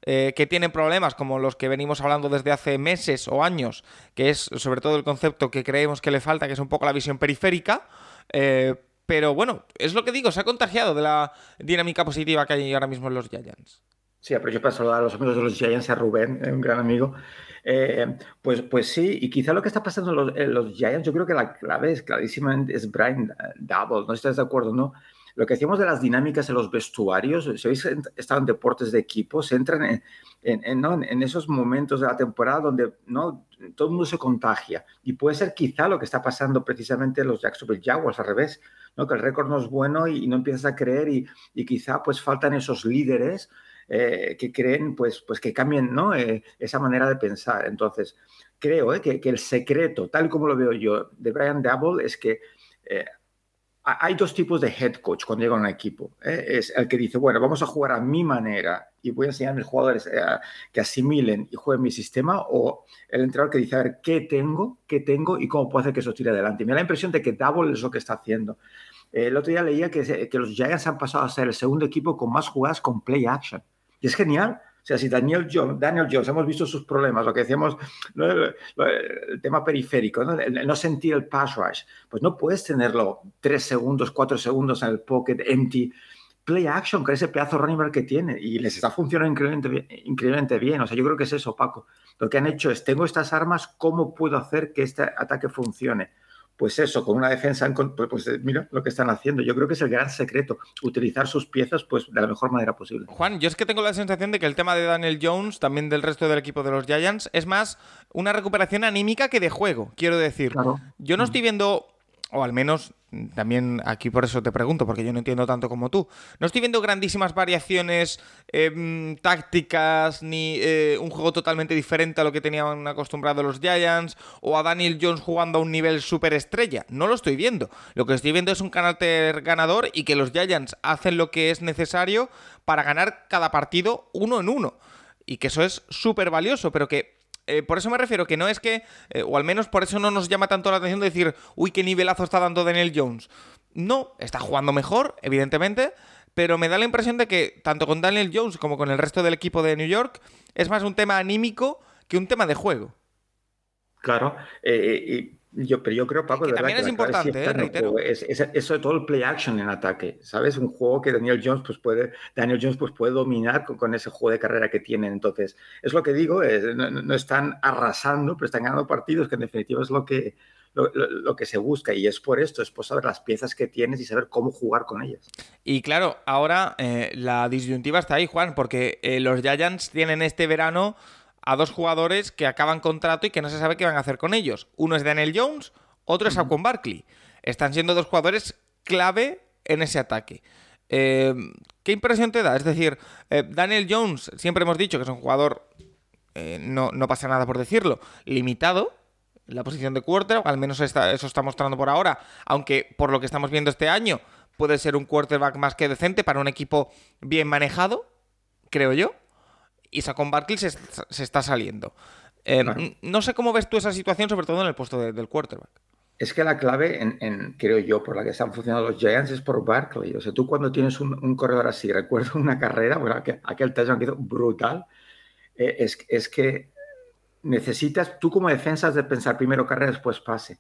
eh, que tiene problemas como los que venimos hablando desde hace meses o años, que es sobre todo el concepto que creemos que le falta, que es un poco la visión periférica. Eh, pero bueno, es lo que digo, se ha contagiado de la dinámica positiva que hay ahora mismo en los Giants. Sí, aprovecho para saludar a los amigos de los Giants, a Rubén, un gran amigo. Eh, pues, pues sí, y quizá lo que está pasando en los, Giants, yo creo que la clave es clarísimamente es Brian Double, no estás de acuerdo, ¿no? Lo que decíamos de las dinámicas en los vestuarios, si habéis estado en deportes de equipo, se entran en, en, en, ¿no? en, esos momentos de la temporada donde ¿no? todo el mundo se contagia. Y puede ser quizá lo que está pasando precisamente en los Jacksonville Jaguars, al revés, ¿no? que el récord no es bueno y, y no empiezas a creer y, y, quizá pues faltan esos líderes eh, que creen pues, pues que cambien ¿no? eh, esa manera de pensar. Entonces, creo eh, que, que, el secreto, tal como lo veo yo, de Brian Double es que eh, hay dos tipos de head coach cuando llega a un equipo. ¿eh? Es el que dice, bueno, vamos a jugar a mi manera y voy a enseñar a mis jugadores eh, que asimilen y jueguen mi sistema, o el entrenador que dice, a ver, ¿qué tengo? ¿Qué tengo? Y cómo puedo hacer que eso tire adelante. Y me da la impresión de que Double es lo que está haciendo. Eh, el otro día leía que, que los Giants han pasado a ser el segundo equipo con más jugadas con play action. Y es genial. Sea, si Daniel Jones, Daniel Jones, hemos visto sus problemas, lo que decíamos, el, tema periférico, ¿no? Sentir el pass rush, pues no puedes tenerlo tres segundos, cuatro segundos en el pocket empty. Play action, con ese pedazo running back que tiene, y les está funcionando increíblemente, increíblemente bien. O sea, yo creo que es eso, Paco. Lo que han hecho es, tengo estas armas, ¿cómo puedo hacer que este ataque funcione? Pues eso, con una defensa, en, pues, pues mira lo que están haciendo. Yo creo que es el gran secreto, utilizar sus piezas pues de la mejor manera posible. Juan, yo es que tengo la sensación de que el tema de Daniel Jones, también del resto del equipo de los Giants, es más una recuperación anímica que de juego, quiero decir. Claro. Yo no estoy viendo, o al menos también aquí por eso te pregunto, porque yo no entiendo tanto como tú. No estoy viendo grandísimas variaciones eh, tácticas ni eh, un juego totalmente diferente a lo que tenían acostumbrados los Giants o a Daniel Jones jugando a un nivel superestrella. No lo estoy viendo. Lo que estoy viendo es un carácter ganador y que los Giants hacen lo que es necesario para ganar cada partido uno en uno. Y que eso es súper valioso, pero que eh, por eso me refiero que no es que, eh, o al menos por eso no nos llama tanto la atención de decir, uy, qué nivelazo está dando Daniel Jones. No, está jugando mejor, evidentemente, pero me da la impresión de que tanto con Daniel Jones como con el resto del equipo de New York es más un tema anímico que un tema de juego. Claro, eh, y Yo, pero yo creo, Paco, que de también verdad es importante, que ¿eh? reitero. es, es, es, sobre todo el play action en ataque, ¿sabes? Un juego que Daniel Jones pues puede, Daniel Jones pues puede dominar con, con ese juego de carrera que tienen. Entonces, es lo que digo, no, no, están arrasando, pero están ganando partidos, que en definitiva es lo que, lo, lo, lo, que se busca. Y es por esto, es por saber las piezas que tienes y saber cómo jugar con ellas. Y claro, ahora eh, la disyuntiva está ahí, Juan, porque eh, los Giants tienen este verano a dos jugadores que acaban contrato y que no se sabe qué van a hacer con ellos. Uno es Daniel Jones, otro es Saquon Barkley. Están siendo dos jugadores clave en ese ataque. Eh, ¿Qué impresión te da? Es decir, eh, Daniel Jones, siempre hemos dicho que es un jugador, eh, no, no, pasa nada por decirlo, limitado en la posición de quarterback, al menos está, eso está mostrando por ahora, aunque por lo que estamos viendo este año puede ser un quarterback más que decente para un equipo bien manejado, creo yo y Saquon Barkley se, se está saliendo. Eh, claro. No sé cómo ves tú esa situación, sobre todo en el puesto de, del quarterback. Es que la clave, en, en, creo yo, por la que están funcionando los Giants es por Barkley. O sea, tú cuando tienes un, un corredor así, recuerdo una carrera, bueno, aquel, aquel touchdown que hizo brutal, eh, es, es que necesitas, tú como defensa de pensar primero carrera, después pase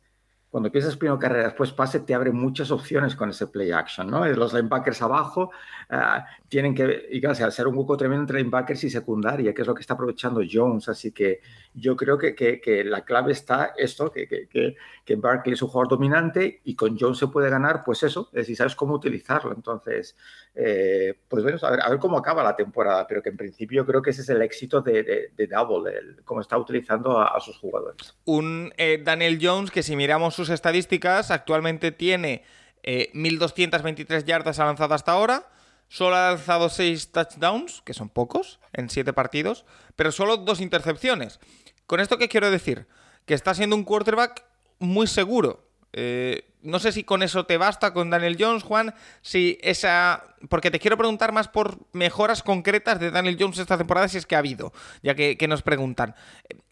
cuando piensas primero carrera, después pase, te abre muchas opciones con ese play action, ¿no? Los linebackers abajo uh, tienen que, y claro, hacer un hueco tremendo entre linebackers y secundaria, que es lo que está aprovechando Jones. Así que yo creo que, que, que la clave está esto, que, que, que, Barkley es un jugador dominante y con Jones se puede ganar, pues eso, es si sabes cómo utilizarlo. Entonces, eh, pues bueno, a ver, cómo acaba la temporada, pero que en principio creo que ese es el éxito de, de, Double, el, cómo está utilizando a, sus jugadores. Un eh, Daniel Jones que si miramos sus estadísticas, actualmente tiene eh, 1.223 yardas lanzadas hasta ahora, solo ha lanzado 6 touchdowns, que son pocos, en 7 partidos, pero solo dos intercepciones. ¿Con esto qué quiero decir? Que está siendo un quarterback muy seguro. Eh, no sé si con eso te basta con Daniel Jones, Juan, si esa... Porque te quiero preguntar más por mejoras concretas de Daniel Jones esta temporada, si es que ha habido, ya que, que nos preguntan.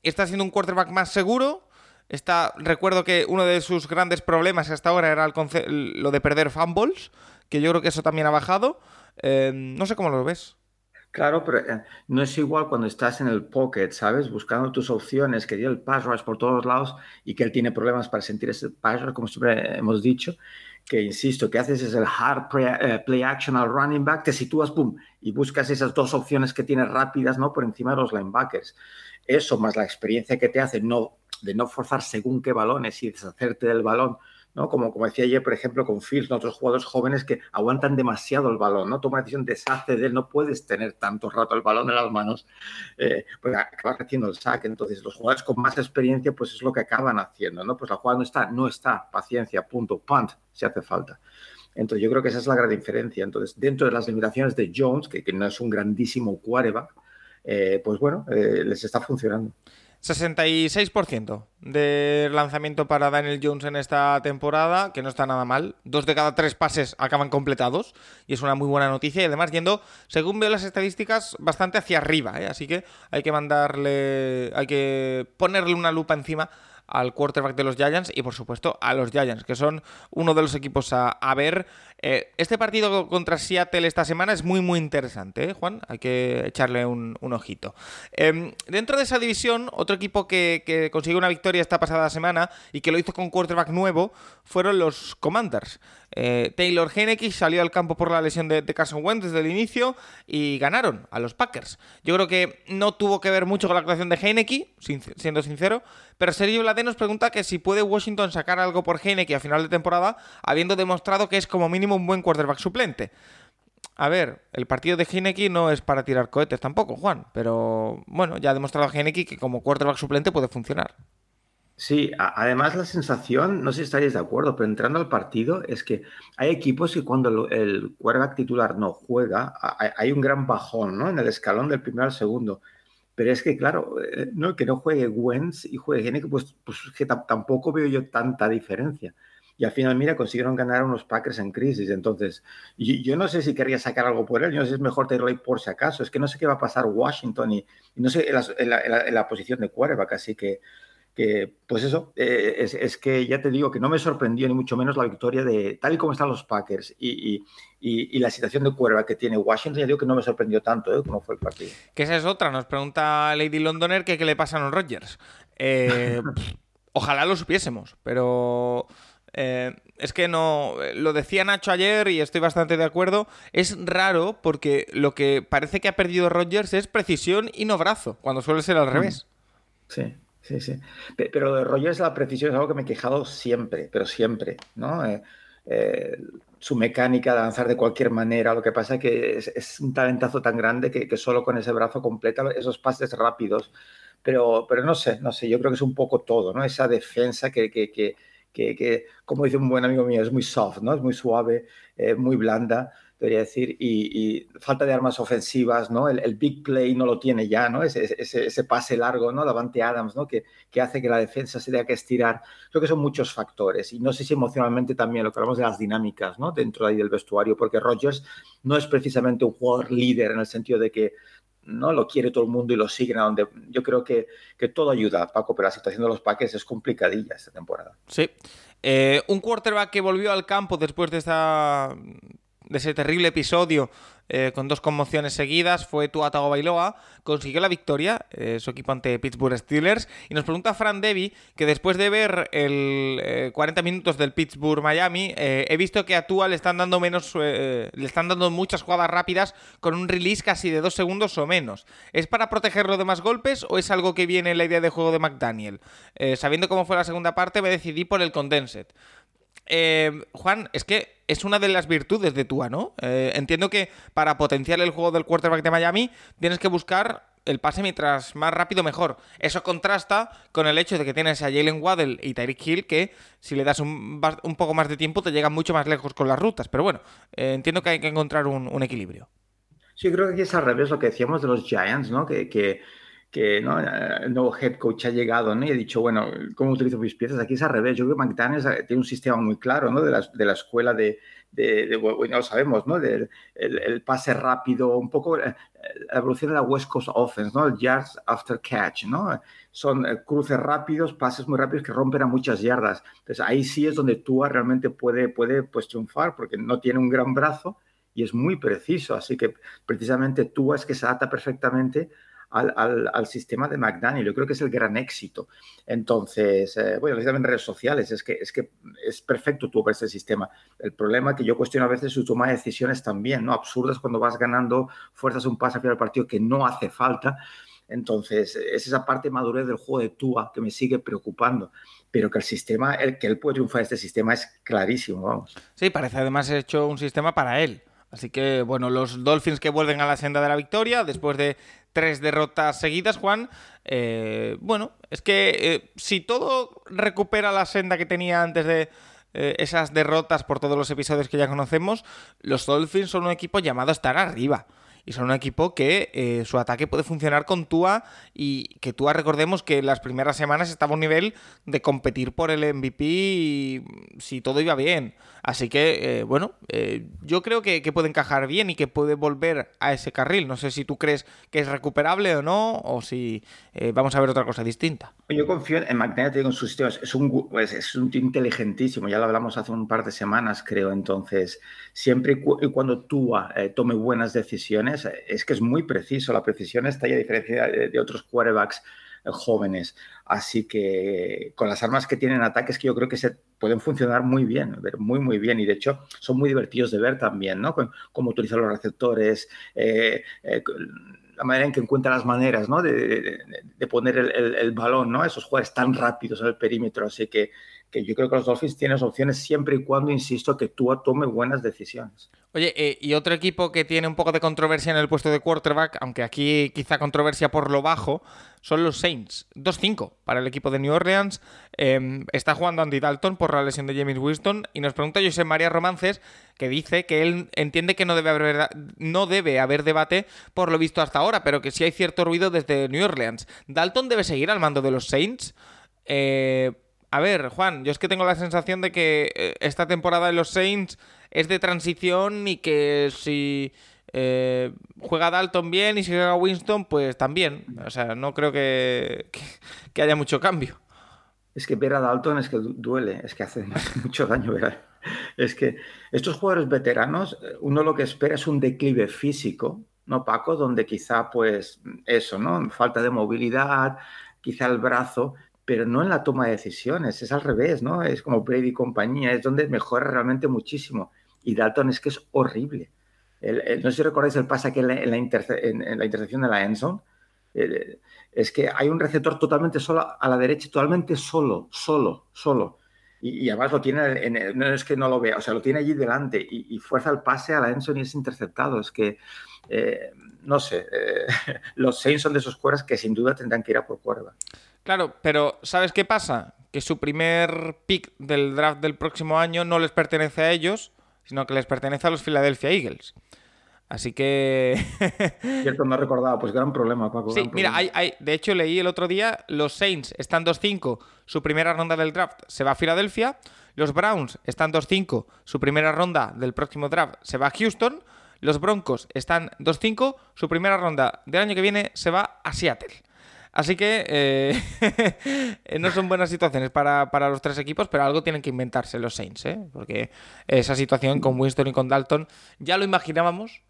¿Está siendo un quarterback más seguro? Está, recuerdo que uno de sus grandes problemas hasta ahora era el lo de perder fumbles, que yo creo que eso también ha bajado. Eh, no sé cómo lo ves. Claro, pero eh, no es igual cuando estás en el pocket, ¿sabes? Buscando tus opciones, que dio el pass rush por todos lados y que él tiene problemas para sentir ese pass rush, como siempre hemos dicho, que insisto, que haces es el hard play, uh, play action al running back, te sitúas, pum, y buscas esas dos opciones que tienes rápidas, ¿no? Por encima de los linebackers. Eso más la experiencia que te hace no de no forzar según qué balones y deshacerte del balón, ¿no? Como, como decía ayer, por ejemplo, con Fields, ¿no? otros jugadores jóvenes que aguantan demasiado el balón, ¿no? Toma decisión, deshace de él, no puedes tener tanto rato el balón en las manos, eh, porque acabas haciendo el sack. Entonces, los jugadores con más experiencia, pues es lo que acaban haciendo, ¿no? Pues la jugada no está, no está, paciencia, punto, punt, si hace falta. Entonces, yo creo que esa es la gran diferencia. Entonces, dentro de las limitaciones de Jones, que, que no es un grandísimo quarterback, eh, pues bueno, eh, les está funcionando. 66% de lanzamiento para Daniel Jones en esta temporada, que no está nada mal. Dos de cada tres pases acaban completados y es una muy buena noticia. Y además, yendo, según veo las estadísticas, bastante hacia arriba. ¿eh? Así que hay que mandarle, hay que ponerle una lupa encima al quarterback de los Giants y por supuesto a los Giants, que son uno de los equipos a, ver. Eh, este partido contra Seattle esta semana es muy muy interesante, ¿eh, Juan? Hay que echarle un, un ojito. Eh, dentro de esa división, otro equipo que, que, consiguió una victoria esta pasada semana y que lo hizo con quarterback nuevo fueron los Commanders. Eh, Taylor Heineke salió al campo por la lesión de, de Carson Wentz desde el inicio y ganaron a los Packers. Yo creo que no tuvo que ver mucho con la actuación de Heineke, sin, siendo sincero, pero Sergio Blade nos pregunta que si puede Washington sacar algo por Heineke a final de temporada, habiendo demostrado que es como mínimo un buen quarterback suplente. A ver, el partido de Heineke no es para tirar cohetes tampoco, Juan, pero bueno, ya ha demostrado Heineke que como quarterback suplente puede funcionar. Sí, además la sensación, no sé si estaréis de acuerdo, pero entrando al partido es que hay equipos que cuando el quarterback titular no juega, hay un gran bajón ¿no? en el escalón del primero al segundo. Pero es que, claro, no, que no juegue Wentz y juegue Heineke, pues, pues que tampoco veo yo tanta diferencia. Y al final, mira, consiguieron ganar unos Packers en crisis. Entonces, yo no sé si quería sacar algo por él, yo no sé si es mejor ahí por si acaso. Es que no sé qué va a pasar Washington y, no sé en, la, en la, posición de quarterback. Así que, que pues eso, eh, es, es, que ya te digo que no me sorprendió ni mucho menos la victoria de tal y como están los Packers y, y, y la situación de quarterback que tiene Washington, ya digo que no me sorprendió tanto ¿eh? como fue el partido. Que esa es otra, nos pregunta Lady Londoner que qué le pasa a los Rodgers. Eh, *laughs* ojalá lo supiésemos, pero eh, es que no, lo decía Nacho ayer y estoy bastante de acuerdo, es raro porque lo que parece que ha perdido Rogers es precisión y no brazo, cuando suele ser al revés. Sí, sí, sí. Pero de Rogers la precisión es algo que me he quejado siempre, pero siempre, ¿no? Eh, eh, su mecánica de avanzar de cualquier manera, lo que pasa es que es, un talentazo tan grande que, que, solo con ese brazo completa esos pases rápidos. Pero, pero no sé, no sé, yo creo que es un poco todo, ¿no? Esa defensa que, que, que que, como dice un buen amigo mío, es muy soft, ¿no? Es muy suave, eh, muy blanda, debería decir, y, falta de armas ofensivas, ¿no? El, big play no lo tiene ya, ¿no? Ese, ese, pase largo, ¿no? Davante Adams, ¿no? Que, que, hace que la defensa se tenga que estirar. Creo que son muchos factores, y no sé si emocionalmente también, lo que hablamos de las dinámicas, ¿no? Dentro ahí del vestuario, porque Rogers no es precisamente un jugador líder en el sentido de que ¿no? Lo quiere todo el mundo y lo siguen a donde. Yo creo que, que todo ayuda, Paco, pero la situación de los paques es complicadilla esta temporada. Sí. Eh, un quarterback que volvió al campo después de esta de ese terrible episodio eh, con dos conmociones seguidas fue Tua Bailoa, consiguió la victoria, eh, su equipo ante Pittsburgh Steelers, y nos pregunta Fran Devi que después de ver el 40 minutos del Pittsburgh Miami, he visto que a Tua le están dando menos, le están dando muchas jugadas rápidas con un release casi de dos segundos o menos. ¿Es para protegerlo de más golpes o es algo que viene en la idea de juego de McDaniel? sabiendo cómo fue la segunda parte, me decidí por el condensed. Eh, Juan, es que es una de las virtudes de Tua, ¿no? Eh, entiendo que para potenciar el juego del quarterback de Miami tienes que buscar el pase mientras más rápido mejor. Eso contrasta con el hecho de que tienes a Jalen Waddell y Tyreek Hill que si le das un, poco más de tiempo te llegan mucho más lejos con las rutas. Pero bueno, eh, entiendo que hay que encontrar un, equilibrio. Sí, creo que aquí es al revés lo que decíamos de los Giants, ¿no? que que ¿no? el nuevo head coach ha llegado ¿no? y ha dicho, bueno, ¿cómo utilizo mis piezas? Aquí es al revés. Yo creo que McDaniels tiene un sistema muy claro ¿no? de, la, de la escuela de, de, bueno, ya lo sabemos, ¿no? Del el, pase rápido, un poco eh, la evolución de la West Coast Offense, ¿no? El yards after catch, ¿no? Son eh, cruces rápidos, pases muy rápidos que rompen a muchas yardas. Entonces ahí sí es donde Tua realmente puede, puede pues, triunfar porque no tiene un gran brazo y es muy preciso. Así que precisamente Tua es que se adapta perfectamente al, sistema de McDaniel. Yo creo que es el gran éxito. Entonces, eh, bueno, en redes sociales, es que, es que es perfecto tú ver ese sistema. El problema que yo cuestiono a veces su toma de decisiones también, ¿no? Absurdas cuando vas ganando, fuerzas un pase final del partido que no hace falta. Entonces, es esa parte madurez del juego de Tua que me sigue preocupando. Pero que el sistema, el que él puede triunfar este sistema es clarísimo, vamos. Sí, parece además hecho un sistema para él. Así que, bueno, los Dolphins que vuelven a la senda de la victoria después de tres derrotas seguidas, Juan. Eh, bueno, es que eh, si todo recupera la senda que tenía antes de eh, esas derrotas por todos los episodios que ya conocemos, los Dolphins son un equipo llamado a estar arriba y son un equipo que eh, su ataque puede funcionar con Tua y que Tua recordemos que las primeras semanas estaba a un nivel de competir por el MVP si todo iba bien. Así que, eh, bueno, eh, yo creo que, puede encajar bien y que puede volver a ese carril. No sé si tú crees que es recuperable o no, o si vamos a ver otra cosa distinta. Yo confío en McNair con sus sistemas. Es un, pues, es un tío inteligentísimo, ya lo hablamos hace un par de semanas, creo. Entonces, siempre y cuando Tua tome buenas decisiones, es que es muy preciso, la precisión está ahí a diferencia de, otros quarterbacks eh, jóvenes. Así que con las armas que tienen ataques que yo creo que se pueden funcionar muy bien, muy, muy bien. Y de hecho son muy divertidos de ver también, ¿no? cómo utilizar los receptores, eh, eh, la manera en que encuentra las maneras, ¿no? De, poner el, el, balón, ¿no? Esos jugadores tan rápidos en el perímetro. Así que que yo creo que los Dolphins tienen opciones siempre y cuando, insisto, que tú tome buenas decisiones. Oye, eh, y otro equipo que tiene un poco de controversia en el puesto de quarterback, aunque aquí quizá controversia por lo bajo, son los Saints. 2-5 para el equipo de New Orleans. Em, está jugando Andy Dalton por la lesión de James Winston. Y nos pregunta José María Romances, que dice que él entiende que no debe haber, no debe haber debate por lo visto hasta ahora, pero que sí hay cierto ruido desde New Orleans. ¿Dalton debe seguir al mando de los Saints? Eh, a ver, Juan, yo es que tengo la sensación de que eh, esta temporada de los Saints es de transición y que si eh, juega Dalton bien y si juega Winston, pues también. O sea, no creo que, haya mucho cambio. Es que ver a Dalton es que duele, es que hace *laughs* mucho daño ver *laughs* Es que estos jugadores veteranos, uno lo que espera es un declive físico, ¿no, Paco? Donde quizá, pues, eso, ¿no? Falta de movilidad, quizá el brazo, pero no en la toma de decisiones, es al revés, ¿no? Es como Brady y compañía, es donde mejora realmente muchísimo. Y Dalton es que es horrible. no sé si recordáis el pase que en la, en la, intersección de la endzone, es que hay un receptor totalmente solo a la derecha, totalmente solo, solo, solo. Y, además lo tiene, en, no es que no lo vea, o sea, lo tiene allí delante y, fuerza el pase a la endzone y es interceptado. Es que, eh, no sé, eh, *laughs* los Saints son de esos cuerdas que sin duda tendrán que ir a por cuerda. Claro, pero ¿sabes qué pasa? Que su primer pick del draft del próximo año no les pertenece a ellos, sino que les pertenece a los Philadelphia Eagles. Así que. *laughs* Cierto, no recordaba, pues gran problema, Paco. Sí, mira, hay, hay, de hecho leí el otro día: los Saints están 2-5, su primera ronda del draft se va a Filadelfia. Los Browns están 2-5, su primera ronda del próximo draft se va a Houston. Los Broncos están 2-5, su primera ronda del año que viene se va a Seattle. Así que eh, *laughs* no son buenas situaciones para, los tres equipos, pero algo tienen que inventarse los Saints, ¿eh? porque esa situación con Winston y con Dalton ya lo imaginábamos,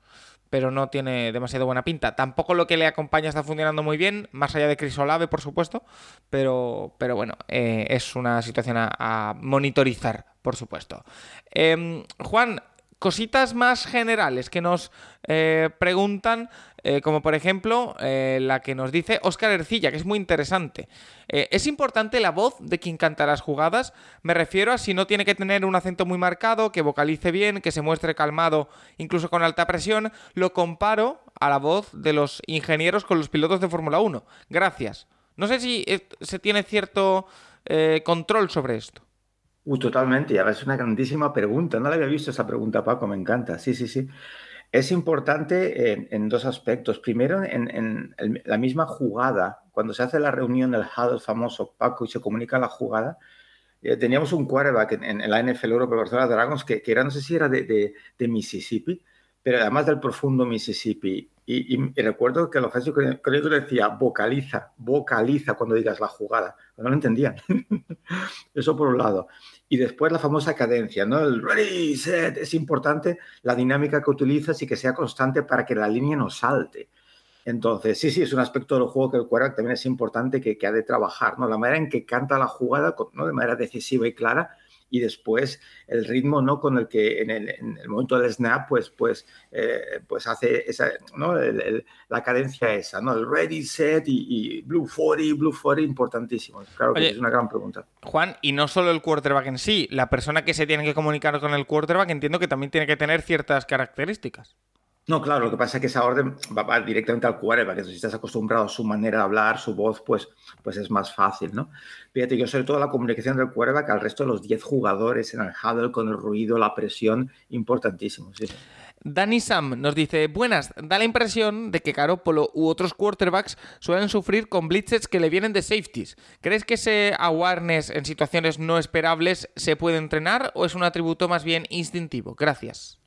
pero no tiene demasiado buena pinta. Tampoco lo que le acompaña está funcionando muy bien, más allá de Chris Olave, por supuesto, pero, pero bueno, eh, es una situación a, monitorizar, por supuesto. Em, Juan, cositas más generales que nos eh, preguntan, eh, como por ejemplo eh, la que nos dice Oscar Ercilla, que es muy interesante. ¿Es importante la voz de quien canta las jugadas? Me refiero a si no tiene que tener un acento muy marcado, que vocalice bien, que se muestre calmado, incluso con alta presión. Lo comparo a la voz de los ingenieros con los pilotos de Fórmula 1. Gracias. No sé si se tiene cierto control sobre esto. Uy, totalmente, y ahora es una grandísima pregunta. No la había visto esa pregunta, Paco, me encanta. Sí, sí, sí. Es importante en, dos aspectos. Primero, en, la misma jugada, cuando se hace la reunión del huddle famoso, Paco, y se comunica la jugada, eh, teníamos un quarterback en, la NFL Europa Barcelona Dragons que, que, era, no sé si era de, Mississippi, pero además del profundo Mississippi. Y, recuerdo que el ofensivo le decía, vocaliza, vocaliza cuando digas la jugada. No lo entendían. *laughs* Eso por un lado. Y después la famosa cadencia, ¿no? El ready, set. Es importante la dinámica que utilizas y que sea constante para que la línea no salte. Entonces, sí, sí, es un aspecto del juego que el quarterback también es importante que, que, ha de trabajar, ¿no? La manera en que canta la jugada, ¿no? De manera decisiva y clara, y después el ritmo ¿no? con el que en el, momento del snap pues, pues, eh, pues hace esa, ¿no? la cadencia esa, ¿no? el ready, set y, blue 40, blue 40, importantísimo. Claro que es una gran pregunta. Juan, y no solo el quarterback en sí, la persona que se tiene que comunicar con el quarterback entiendo que también tiene que tener ciertas características. No, claro, lo que pasa es que esa orden va, directamente al quarterback, si estás acostumbrado a su manera de hablar, su voz, pues, pues es más fácil, ¿no? Fíjate, yo sobre todo la comunicación del quarterback al resto de los 10 jugadores en el huddle con el ruido, la presión, importantísimo, sí. Danny Sam nos dice, buenas, da la impresión de que Garoppolo u otros quarterbacks suelen sufrir con blitzes que le vienen de safeties. ¿Crees que ese awareness en situaciones no esperables se puede entrenar o es un atributo más bien instintivo? Gracias.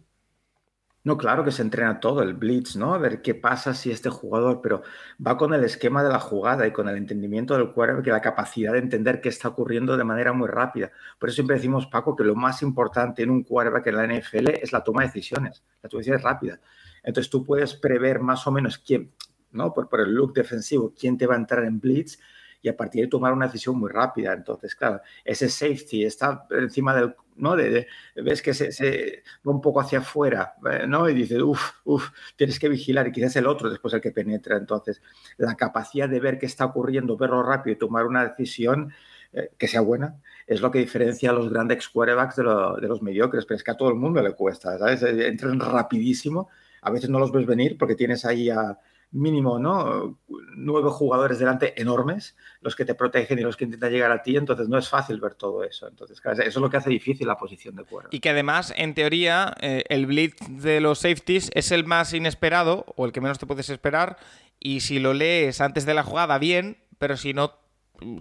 No, claro que se entrena todo, el blitz, ¿no? A ver qué pasa si este jugador, pero va con el esquema de la jugada y con el entendimiento del cuerpo, que la capacidad de entender qué está ocurriendo de manera muy rápida. Por eso siempre decimos, Paco, que lo más importante en un quarterback en la NFL es la toma de decisiones. La toma de decisiones rápida. Entonces tú puedes prever más o menos quién, ¿no? Por, por el look defensivo, quién te va a entrar en blitz y a partir de tomar una decisión muy rápida. Entonces, claro, ese safety está encima del, ¿no? De, ves que se, va un poco hacia afuera, eh, ¿no? Y dices, uff, uff, tienes que vigilar y quizás el otro después el que penetra. Entonces, la capacidad de ver qué está ocurriendo, verlo rápido y tomar una decisión eh, que sea buena, es lo que diferencia a los grandes quarterbacks de, de, los mediocres, pero es que a todo el mundo le cuesta, ¿sabes? Entran rapidísimo, a veces no los ves venir porque tienes ahí a mínimo, ¿no? Nueve jugadores delante enormes, los que te protegen y los que intentan llegar a ti, entonces no es fácil ver todo eso. Entonces, eso es lo que hace difícil la posición de cuerda. Y que además, en teoría, eh, el blitz de los safeties es el más inesperado o el que menos te puedes esperar. Y si lo lees antes de la jugada, bien, pero si no,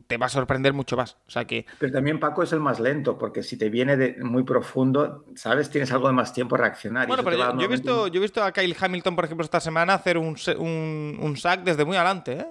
te va a sorprender mucho más. O sea que... Pero también Paco es el más lento, porque si te viene de muy profundo, ¿sabes? Tienes algo de más tiempo a reaccionar. Bueno, pero yo, he visto, yo he visto a Kyle Hamilton, por ejemplo, esta semana hacer un, un, sack desde muy adelante, ¿eh?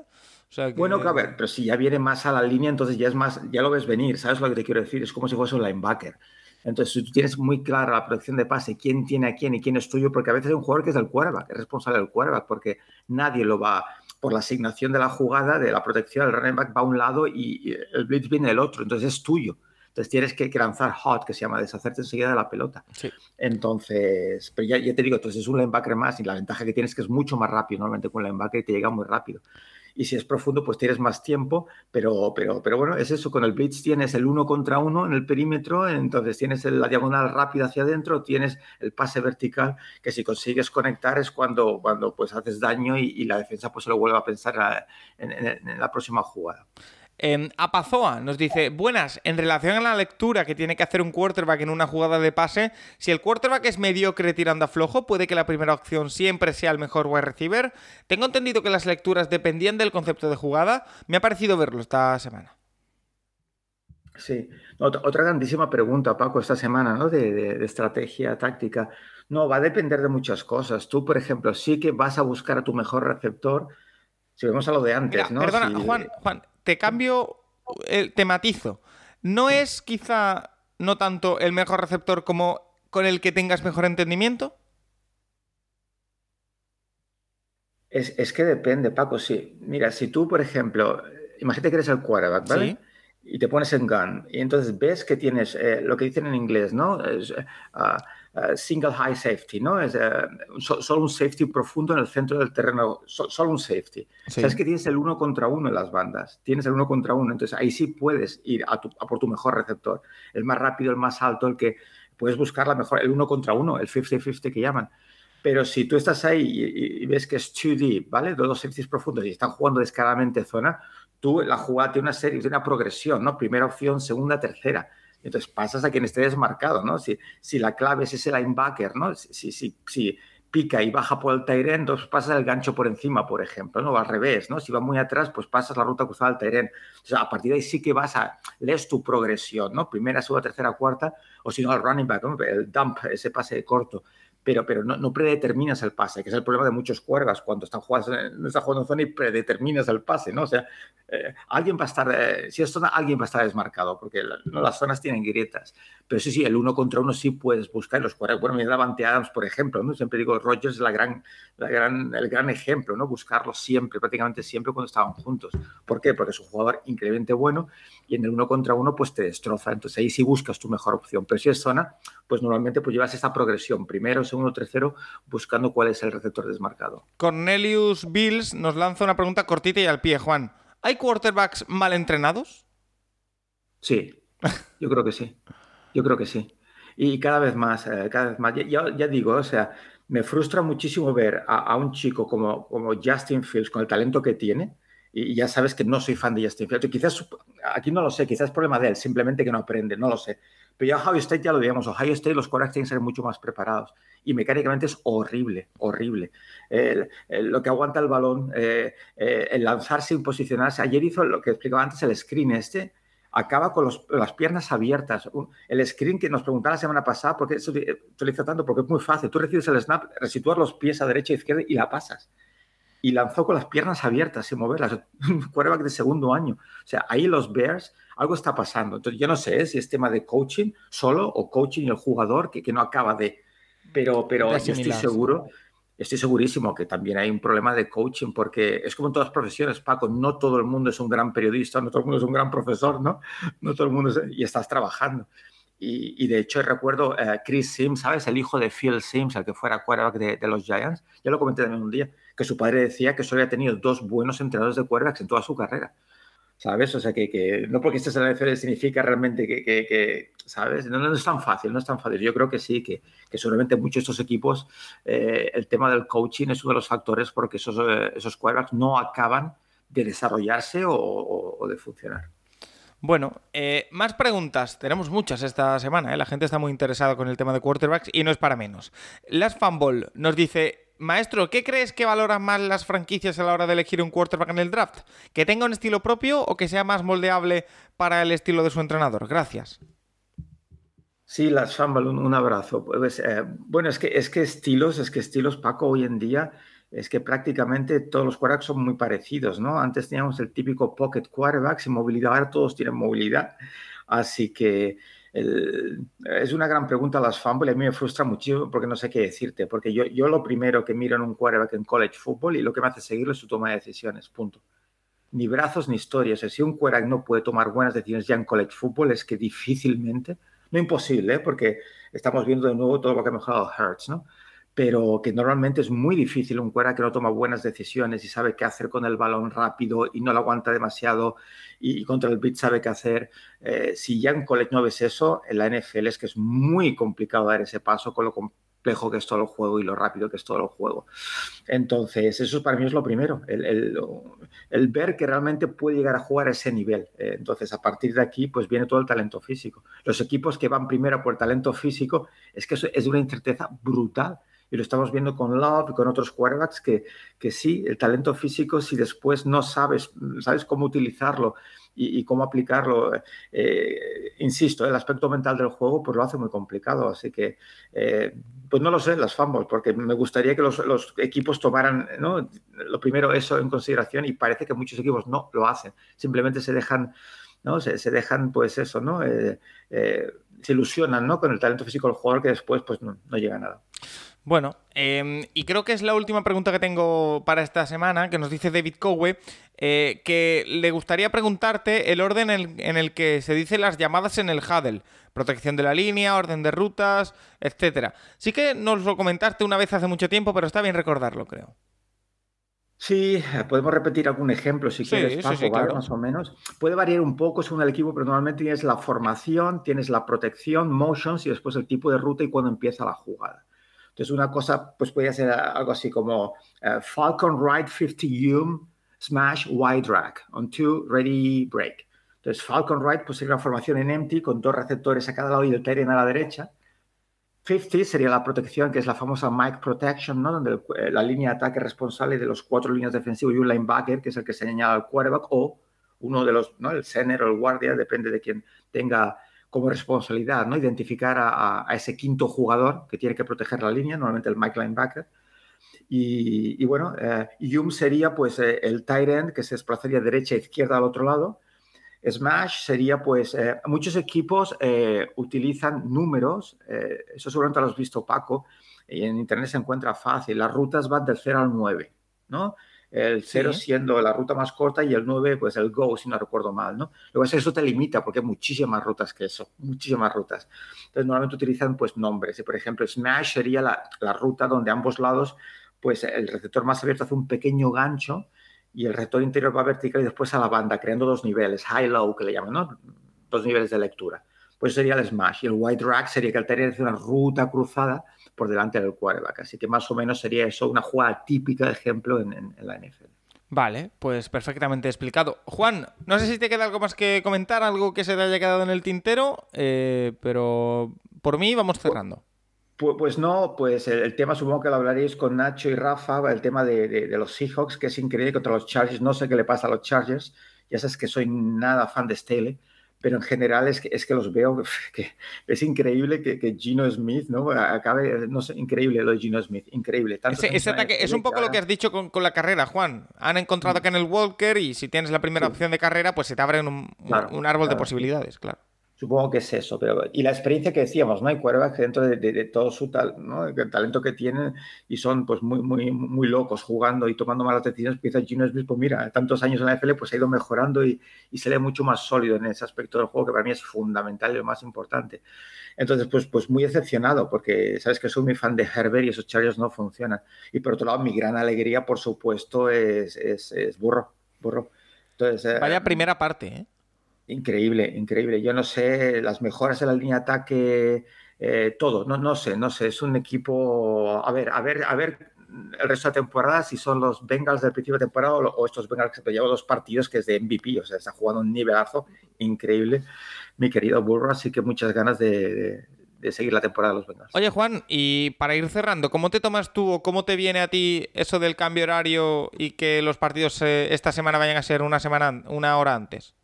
Bueno, a ver, pero si ya viene más a la línea, entonces ya es más, ya lo ves venir, ¿sabes lo que te quiero decir? Es como si fuese un linebacker. Entonces, si tú tienes muy clara la protección de pase, quién tiene a quién y quién es tuyo, porque a veces hay un jugador que es del quarterback, es responsable del quarterback, porque nadie lo va por la asignación de la jugada, de la protección, el running back va a un lado y, el blitz viene del otro, entonces es tuyo. Entonces tienes que, lanzar hot, que se llama deshacerte enseguida de la pelota. Entonces, pero ya, ya, te digo, entonces es un linebacker más y la ventaja que tienes es que es mucho más rápido. Normalmente con un linebacker te llega muy rápido y si es profundo, pues tienes más tiempo, pero, pero, pero bueno, es eso, con el blitz tienes el uno contra uno en el perímetro, entonces tienes la diagonal rápida hacia adentro, tienes el pase vertical, que si consigues conectar es cuando, cuando pues haces daño y, la defensa pues se lo vuelve a pensar en la próxima jugada. Eh, Apazoa nos dice, buenas, en relación a la lectura que tiene que hacer un quarterback en una jugada de pase, si el quarterback es mediocre tirando a flojo, puede que la primera opción siempre sea el mejor wide receiver. Tengo entendido que las lecturas dependían del concepto de jugada, me ha parecido verlo esta semana. Sí, otra, grandísima pregunta, Paco, esta semana, ¿no? De, de, estrategia táctica. No, va a depender de muchas cosas. Tú, por ejemplo, sí que vas a buscar a tu mejor receptor. Si vemos a lo de antes, ¿no? Perdona, Juan, Juan, te cambio, el, te matizo. ¿No es quizá no tanto el mejor receptor como con el que tengas mejor entendimiento? Es, que depende, Paco. Sí. Mira, si tú, por ejemplo, imagínate que eres el quarterback, ¿vale? Y te pones en gun. Y entonces ves que tienes eh, lo que dicen en inglés, ¿no? Es, eh, single high safety, ¿no? Es eh, solo un safety profundo en el centro del terreno, solo un safety. Sabes que tienes el uno contra uno en las bandas, tienes el uno contra uno, entonces ahí sí puedes ir a, por tu mejor receptor, el más rápido, el más alto, el que puedes buscar la mejor, el uno contra uno, el 50-50 que llaman. Pero si tú estás ahí y, ves que es 2D, ¿vale? Dos safeties profundos y están jugando descaradamente zona, tú la jugada tiene una serie, tiene una progresión, ¿no? Primera opción, segunda, tercera entonces pasas a quien esté desmarcado, ¿no? Si, si la clave es ese linebacker, ¿no? Si, si, si pica y baja por el Tairen, entonces pasas el gancho por encima, por ejemplo, ¿no? O al revés, ¿no? Si va muy atrás, pues pasas la ruta cruzada al Tairen. O sea, a partir de ahí sí que vas a, lees tu progresión, ¿no? Primera, segunda, tercera, cuarta, o si no, al running back, el dump, ese pase corto pero, pero no, no, predeterminas el pase, que es el problema de muchos cuervas cuando están jugando, están jugando en zona y predeterminas el pase, ¿no? O sea, eh, alguien va a estar, eh, si es zona, alguien va a estar desmarcado, porque no, las zonas tienen grietas. Pero sí, sí, el uno contra uno sí puedes buscar los cuervas. Bueno, mira Davante Adams, por ejemplo, ¿no? Siempre digo, Rogers es la gran, la gran, el gran ejemplo, ¿no? Buscarlo siempre, prácticamente siempre cuando estaban juntos. ¿Por qué? Porque es un jugador increíblemente bueno y en el uno contra uno pues te destroza. Entonces ahí sí buscas tu mejor opción. Pero si es zona, pues normalmente pues llevas esta progresión, primero, segundo, tercero, buscando cuál es el receptor desmarcado. Cornelius Bills nos lanza una pregunta cortita y al pie, Juan. ¿Hay quarterbacks mal entrenados? Sí, yo creo que sí. Yo creo que sí. Y cada vez más, eh, cada vez más. Ya, ya, digo, o sea, me frustra muchísimo ver a, un chico como, como Justin Fields, con el talento que tiene, y ya sabes que no soy fan de Justin Fields. Quizás, aquí no lo sé, quizás es problema de él, simplemente que no aprende, no lo sé. Pero ya Ohio State ya lo digamos, Ohio State los quarterbacks tienen que ser mucho más preparados y mecánicamente es horrible, horrible. lo que aguanta el balón, eh, eh, el lanzarse y posicionarse. Ayer hizo lo que explicaba antes, el screen este, acaba con las piernas abiertas. El screen que nos preguntaba la semana pasada, ¿por qué se utiliza tanto? Porque es muy fácil. Tú recibes el snap, resitúas los pies a derecha e izquierda y la pasas. Y lanzó con las piernas abiertas, sin moverlas. *laughs* Quarterback de segundo año. O sea, ahí los Bears algo está pasando. Entonces, yo no sé si es tema de coaching solo o coaching y el jugador que, que no acaba de. Pero, pero yo estoy seguro, estoy segurísimo que también hay un problema de coaching, porque es como en todas las profesiones, Paco, no todo el mundo es un gran periodista, no todo el mundo es un gran profesor, ¿no? No todo el mundo es, y estás trabajando. Y, y, de hecho recuerdo uh, Chris Sims, ¿sabes? El hijo de Phil Sims, el que fuera quarterback de, de, los Giants. Ya lo comenté también un día, que su padre decía que solo había tenido dos buenos entrenadores de quarterbacks en toda su carrera. ¿sabes? O sea, que, no porque estés en la significa realmente que, ¿sabes? No, es tan fácil, no es tan fácil. Yo creo que sí, que, que seguramente muchos de estos equipos, eh, el tema del coaching es uno de los factores porque esos, eh, esos quarterbacks no acaban de desarrollarse o, de funcionar. Bueno, eh, más preguntas. Tenemos muchas esta semana. La gente está muy interesada con el tema de quarterbacks y no es para menos. Las Fanball nos dice: Maestro, ¿qué crees que valoran más las franquicias a la hora de elegir un quarterback en el draft? ¿Que tenga un estilo propio o que sea más moldeable para el estilo de su entrenador? Gracias. Sí, las Fambal, un, abrazo. Pues, eh, bueno, es que, es que estilos, es que estilos, Paco, hoy en día es que prácticamente todos los quarterbacks son muy parecidos, ¿no? Antes teníamos el típico pocket quarterback sin movilidad, ahora todos tienen movilidad. Así que es una gran pregunta a las y a mí me frustra muchísimo porque no sé qué decirte. Porque yo, yo lo primero que miro en un quarterback en college football y lo que me hace seguirlo es su toma de decisiones, punto. Ni brazos ni historias. si un quarterback no puede tomar buenas decisiones ya en college football, es que difícilmente, no imposible, ¿eh? porque estamos viendo de nuevo todo lo que ha mejorado Hertz, ¿no? Pero que normalmente es muy difícil un cuera que no toma buenas decisiones y sabe qué hacer con el balón rápido y no lo aguanta demasiado y, contra el beat sabe qué hacer. Eh, si ya en college no ves eso, en la NFL es que es muy complicado dar ese paso con lo complejo que es todo el juego y lo rápido que es todo el juego. Entonces, eso para mí es lo primero, el, el, ver que realmente puede llegar a jugar a ese nivel. Eh, entonces, a partir de aquí, pues viene todo el talento físico. Los equipos que van primero por talento físico, es que eso es una incerteza brutal y lo estamos viendo con Love y con otros quarterbacks que, que sí, el talento físico, si después no sabes, sabes cómo utilizarlo y, cómo aplicarlo, eh, insisto, el aspecto mental del juego, pues lo hace muy complicado. Así que, eh, pues no lo sé, las fumbles, porque me gustaría que los, los equipos tomaran, ¿no? Lo primero eso en consideración y parece que muchos equipos no lo hacen, simplemente se dejan, ¿no? Se, se dejan, pues eso, ¿no? Eh, se ilusionan, ¿no? Con el talento físico del jugador que después, pues no, no llega a nada. Bueno, em, y creo que es la última pregunta que tengo para esta semana, que nos dice David Cowe, eh, que le gustaría preguntarte el orden en, el que se dicen las llamadas en el huddle, protección de la línea, orden de rutas, etcétera. Sí que nos lo comentaste una vez hace mucho tiempo, pero está bien recordarlo, creo. Sí, podemos repetir algún ejemplo si quieres, más o menos. Puede variar un poco según el equipo, pero normalmente tienes la formación, tienes la protección, motions y después el tipo de ruta y cuando empieza la jugada. Entonces, una cosa pues podría ser algo así como uh, Falcon Ride 50 Hume Smash Wide Drag on two ready break. Entonces, Falcon Ride pues sería una formación en empty con dos receptores a cada lado y el Tyrion a la derecha. 50 sería la protección, que es la famosa Mike Protection, ¿no? donde eh, la línea de ataque responsable de los cuatro líneas defensivas y un linebacker, que es el que se señala al quarterback, o uno de los, ¿no? el center o el guardia, depende de quien tenga como responsabilidad, ¿no? Identificar a, ese quinto jugador que tiene que proteger la línea, normalmente el Mike Linebacker. Y, bueno, eh, Yum sería pues eh, el tight end que se desplazaría derecha e izquierda al otro lado. Smash sería pues, eh, muchos equipos utilizan números, eso seguramente lo has visto Paco, y en internet se encuentra fácil, las rutas van del 0 al 9, ¿no? El 0 siendo la ruta más corta y el 9, pues el go, si no recuerdo mal, ¿no? Lo que eso te limita porque hay muchísimas rutas que eso, muchísimas rutas. Entonces, normalmente utilizan, pues, nombres. Y, por ejemplo, Smash sería la, la ruta donde ambos lados, pues, el receptor más abierto hace un pequeño gancho y el receptor interior va vertical y después a la banda, creando dos niveles, high-low, que le llaman, ¿no? Dos niveles de lectura. Pues sería el Smash. Y el White Rack sería que el terrier hace una ruta cruzada por delante del quarterback. Así que más o menos sería eso una jugada típica de ejemplo en, la NFL. Vale, pues perfectamente explicado. Juan, no sé si te queda algo más que comentar, algo que se te haya quedado en el tintero, eh, pero por mí vamos cerrando. Pues, pues, no, pues el, tema supongo que lo hablaréis con Nacho y Rafa, el tema de, los Seahawks, que es increíble contra los Chargers. No sé qué le pasa a los Chargers, ya sabes que soy nada fan de Staley, pero en general es que, es que los veo, que es increíble que, que Gino Smith, ¿no? Acabe, no sé, increíble lo de Gino Smith, increíble. ese, ataque es un poco lo que has dicho con, con, la carrera, Juan. Han encontrado que en el Walker y si tienes la primera opción de carrera, pues se te abre un, un árbol de posibilidades, claro. Supongo que es eso, pero y la experiencia que decíamos, ¿no? Hay quarterbacks dentro de, todo su tal, ¿no? talento que tienen y son pues muy, muy, muy locos jugando y tomando malas decisiones. Empieza Gino Smith, pues mira, tantos años en la NFL pues ha ido mejorando y, y, se mucho más sólido en ese aspecto del juego que para mí es fundamental y lo más importante. Entonces, pues, pues muy decepcionado porque sabes que soy muy fan de Herbert y esos Chargers no funcionan. Y por otro lado, mi gran alegría, por supuesto, es, es, es burro, burro. Eh, Vaya primera parte, ¿eh? Increíble, increíble. Yo no sé, las mejoras en la línea de ataque, eh, todo, no, no sé, no sé. Es un equipo, a ver, a ver, a ver el resto de temporada si son los Bengals del principio de temporada o, estos Bengals que se llevan dos partidos que es de MVP, o sea, está jugando un nivelazo increíble, mi querido Burro, así que muchas ganas de, seguir la temporada de los Bengals. Oye, Juan, y para ir cerrando, ¿cómo te tomas tú o cómo te viene a ti eso del cambio horario y que los partidos eh, esta semana vayan a ser una semana, una hora antes?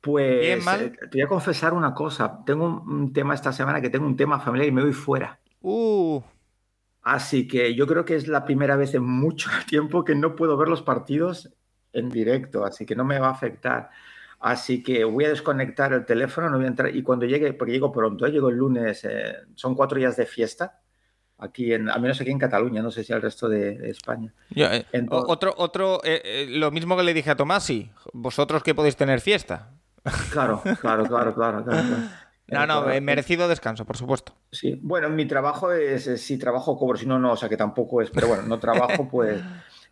Pues eh, te voy a confesar una cosa. Tengo un, tema esta semana que tengo un tema familiar y me voy fuera. Uh. Así que yo creo que es la primera vez en mucho *laughs* tiempo que no puedo ver los partidos en directo, así que no me va a afectar. Así que voy a desconectar el teléfono, no voy a entrar. Y cuando llegue, porque llego pronto, ¿eh? llego el lunes, eh, son cuatro días de fiesta aquí en, al menos aquí en Cataluña, no sé si al resto de, España. Eh, otro, otro, lo mismo que le dije a Tomasi, vosotros que podéis tener fiesta. Claro, claro, claro, claro. *laughs* No, no, merecido descanso, por supuesto. Sí, bueno, mi trabajo es, si trabajo cobro, si no, no, o sea que tampoco es, pero bueno, no trabajo, *laughs* pues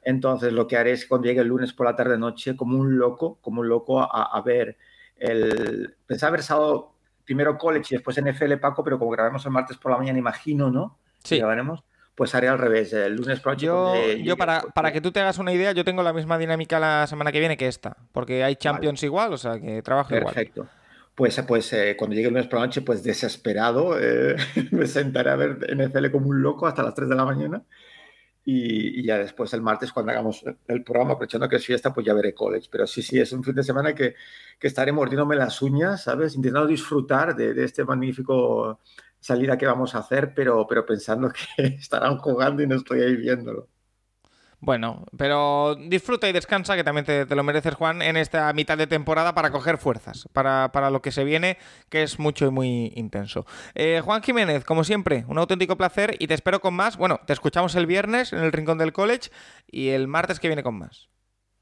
entonces lo que haré es cuando llegue el lunes por la tarde noche, como un loco, como un loco a, ver el... Pensaba haber estado primero college y después NFL Paco, pero como grabamos el martes por la mañana, imagino, ¿no? Sí. Grabaremos pues haré al revés. El lunes por Yo, yo para, para, que tú te hagas una idea, yo tengo la misma dinámica la semana que viene que esta, porque hay Champions igual, o sea que trabajo igual. Perfecto pues, pues eh, cuando llegue el lunes por la noche, pues desesperado, eh, *laughs* me sentaré a ver NFL como un loco hasta las 3 de la mañana. Y, ya después el martes, cuando hagamos el programa, aprovechando que es fiesta, pues ya veré college. Pero sí, sí, es un fin de semana que, que estaré mordiéndome las uñas, ¿sabes? Intentando disfrutar de, de, este magnífico salida que vamos a hacer, pero, pero pensando que *laughs* estarán jugando y no estoy ahí viéndolo. Bueno, pero disfruta y descansa, que también te, lo mereces, Juan, en esta mitad de temporada para coger fuerzas, para, lo que se viene, que es mucho y muy intenso. Eh, Juan Jiménez, como siempre, un auténtico placer y te espero con más. Bueno, te escuchamos el viernes en el Rincón del College y el martes que viene con más.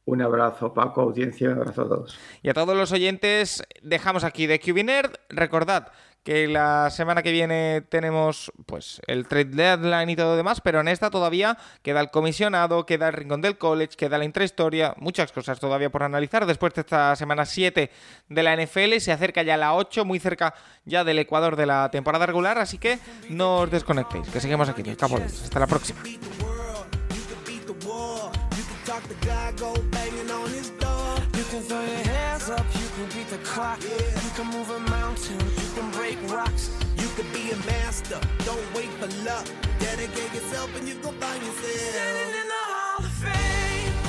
Un abrazo, Paco, audiencia, un abrazo a todos. Y a todos los oyentes, dejamos aquí de QB Recordad que la semana que viene tenemos pues el trade deadline y todo demás, pero en esta todavía queda el comisionado, queda el rincón del college, queda la intrahistoria, muchas cosas todavía por analizar. Después de esta semana 7 de la NFL se acerca ya la 8, muy cerca ya del Ecuador de la temporada regular, así que no os desconectéis, que seguimos aquí en Hasta la próxima. You beat the clock. Yeah. You can move a mountain. You can break rocks. You can be a master. Don't wait for luck. Dedicate yourself and you go find yourself.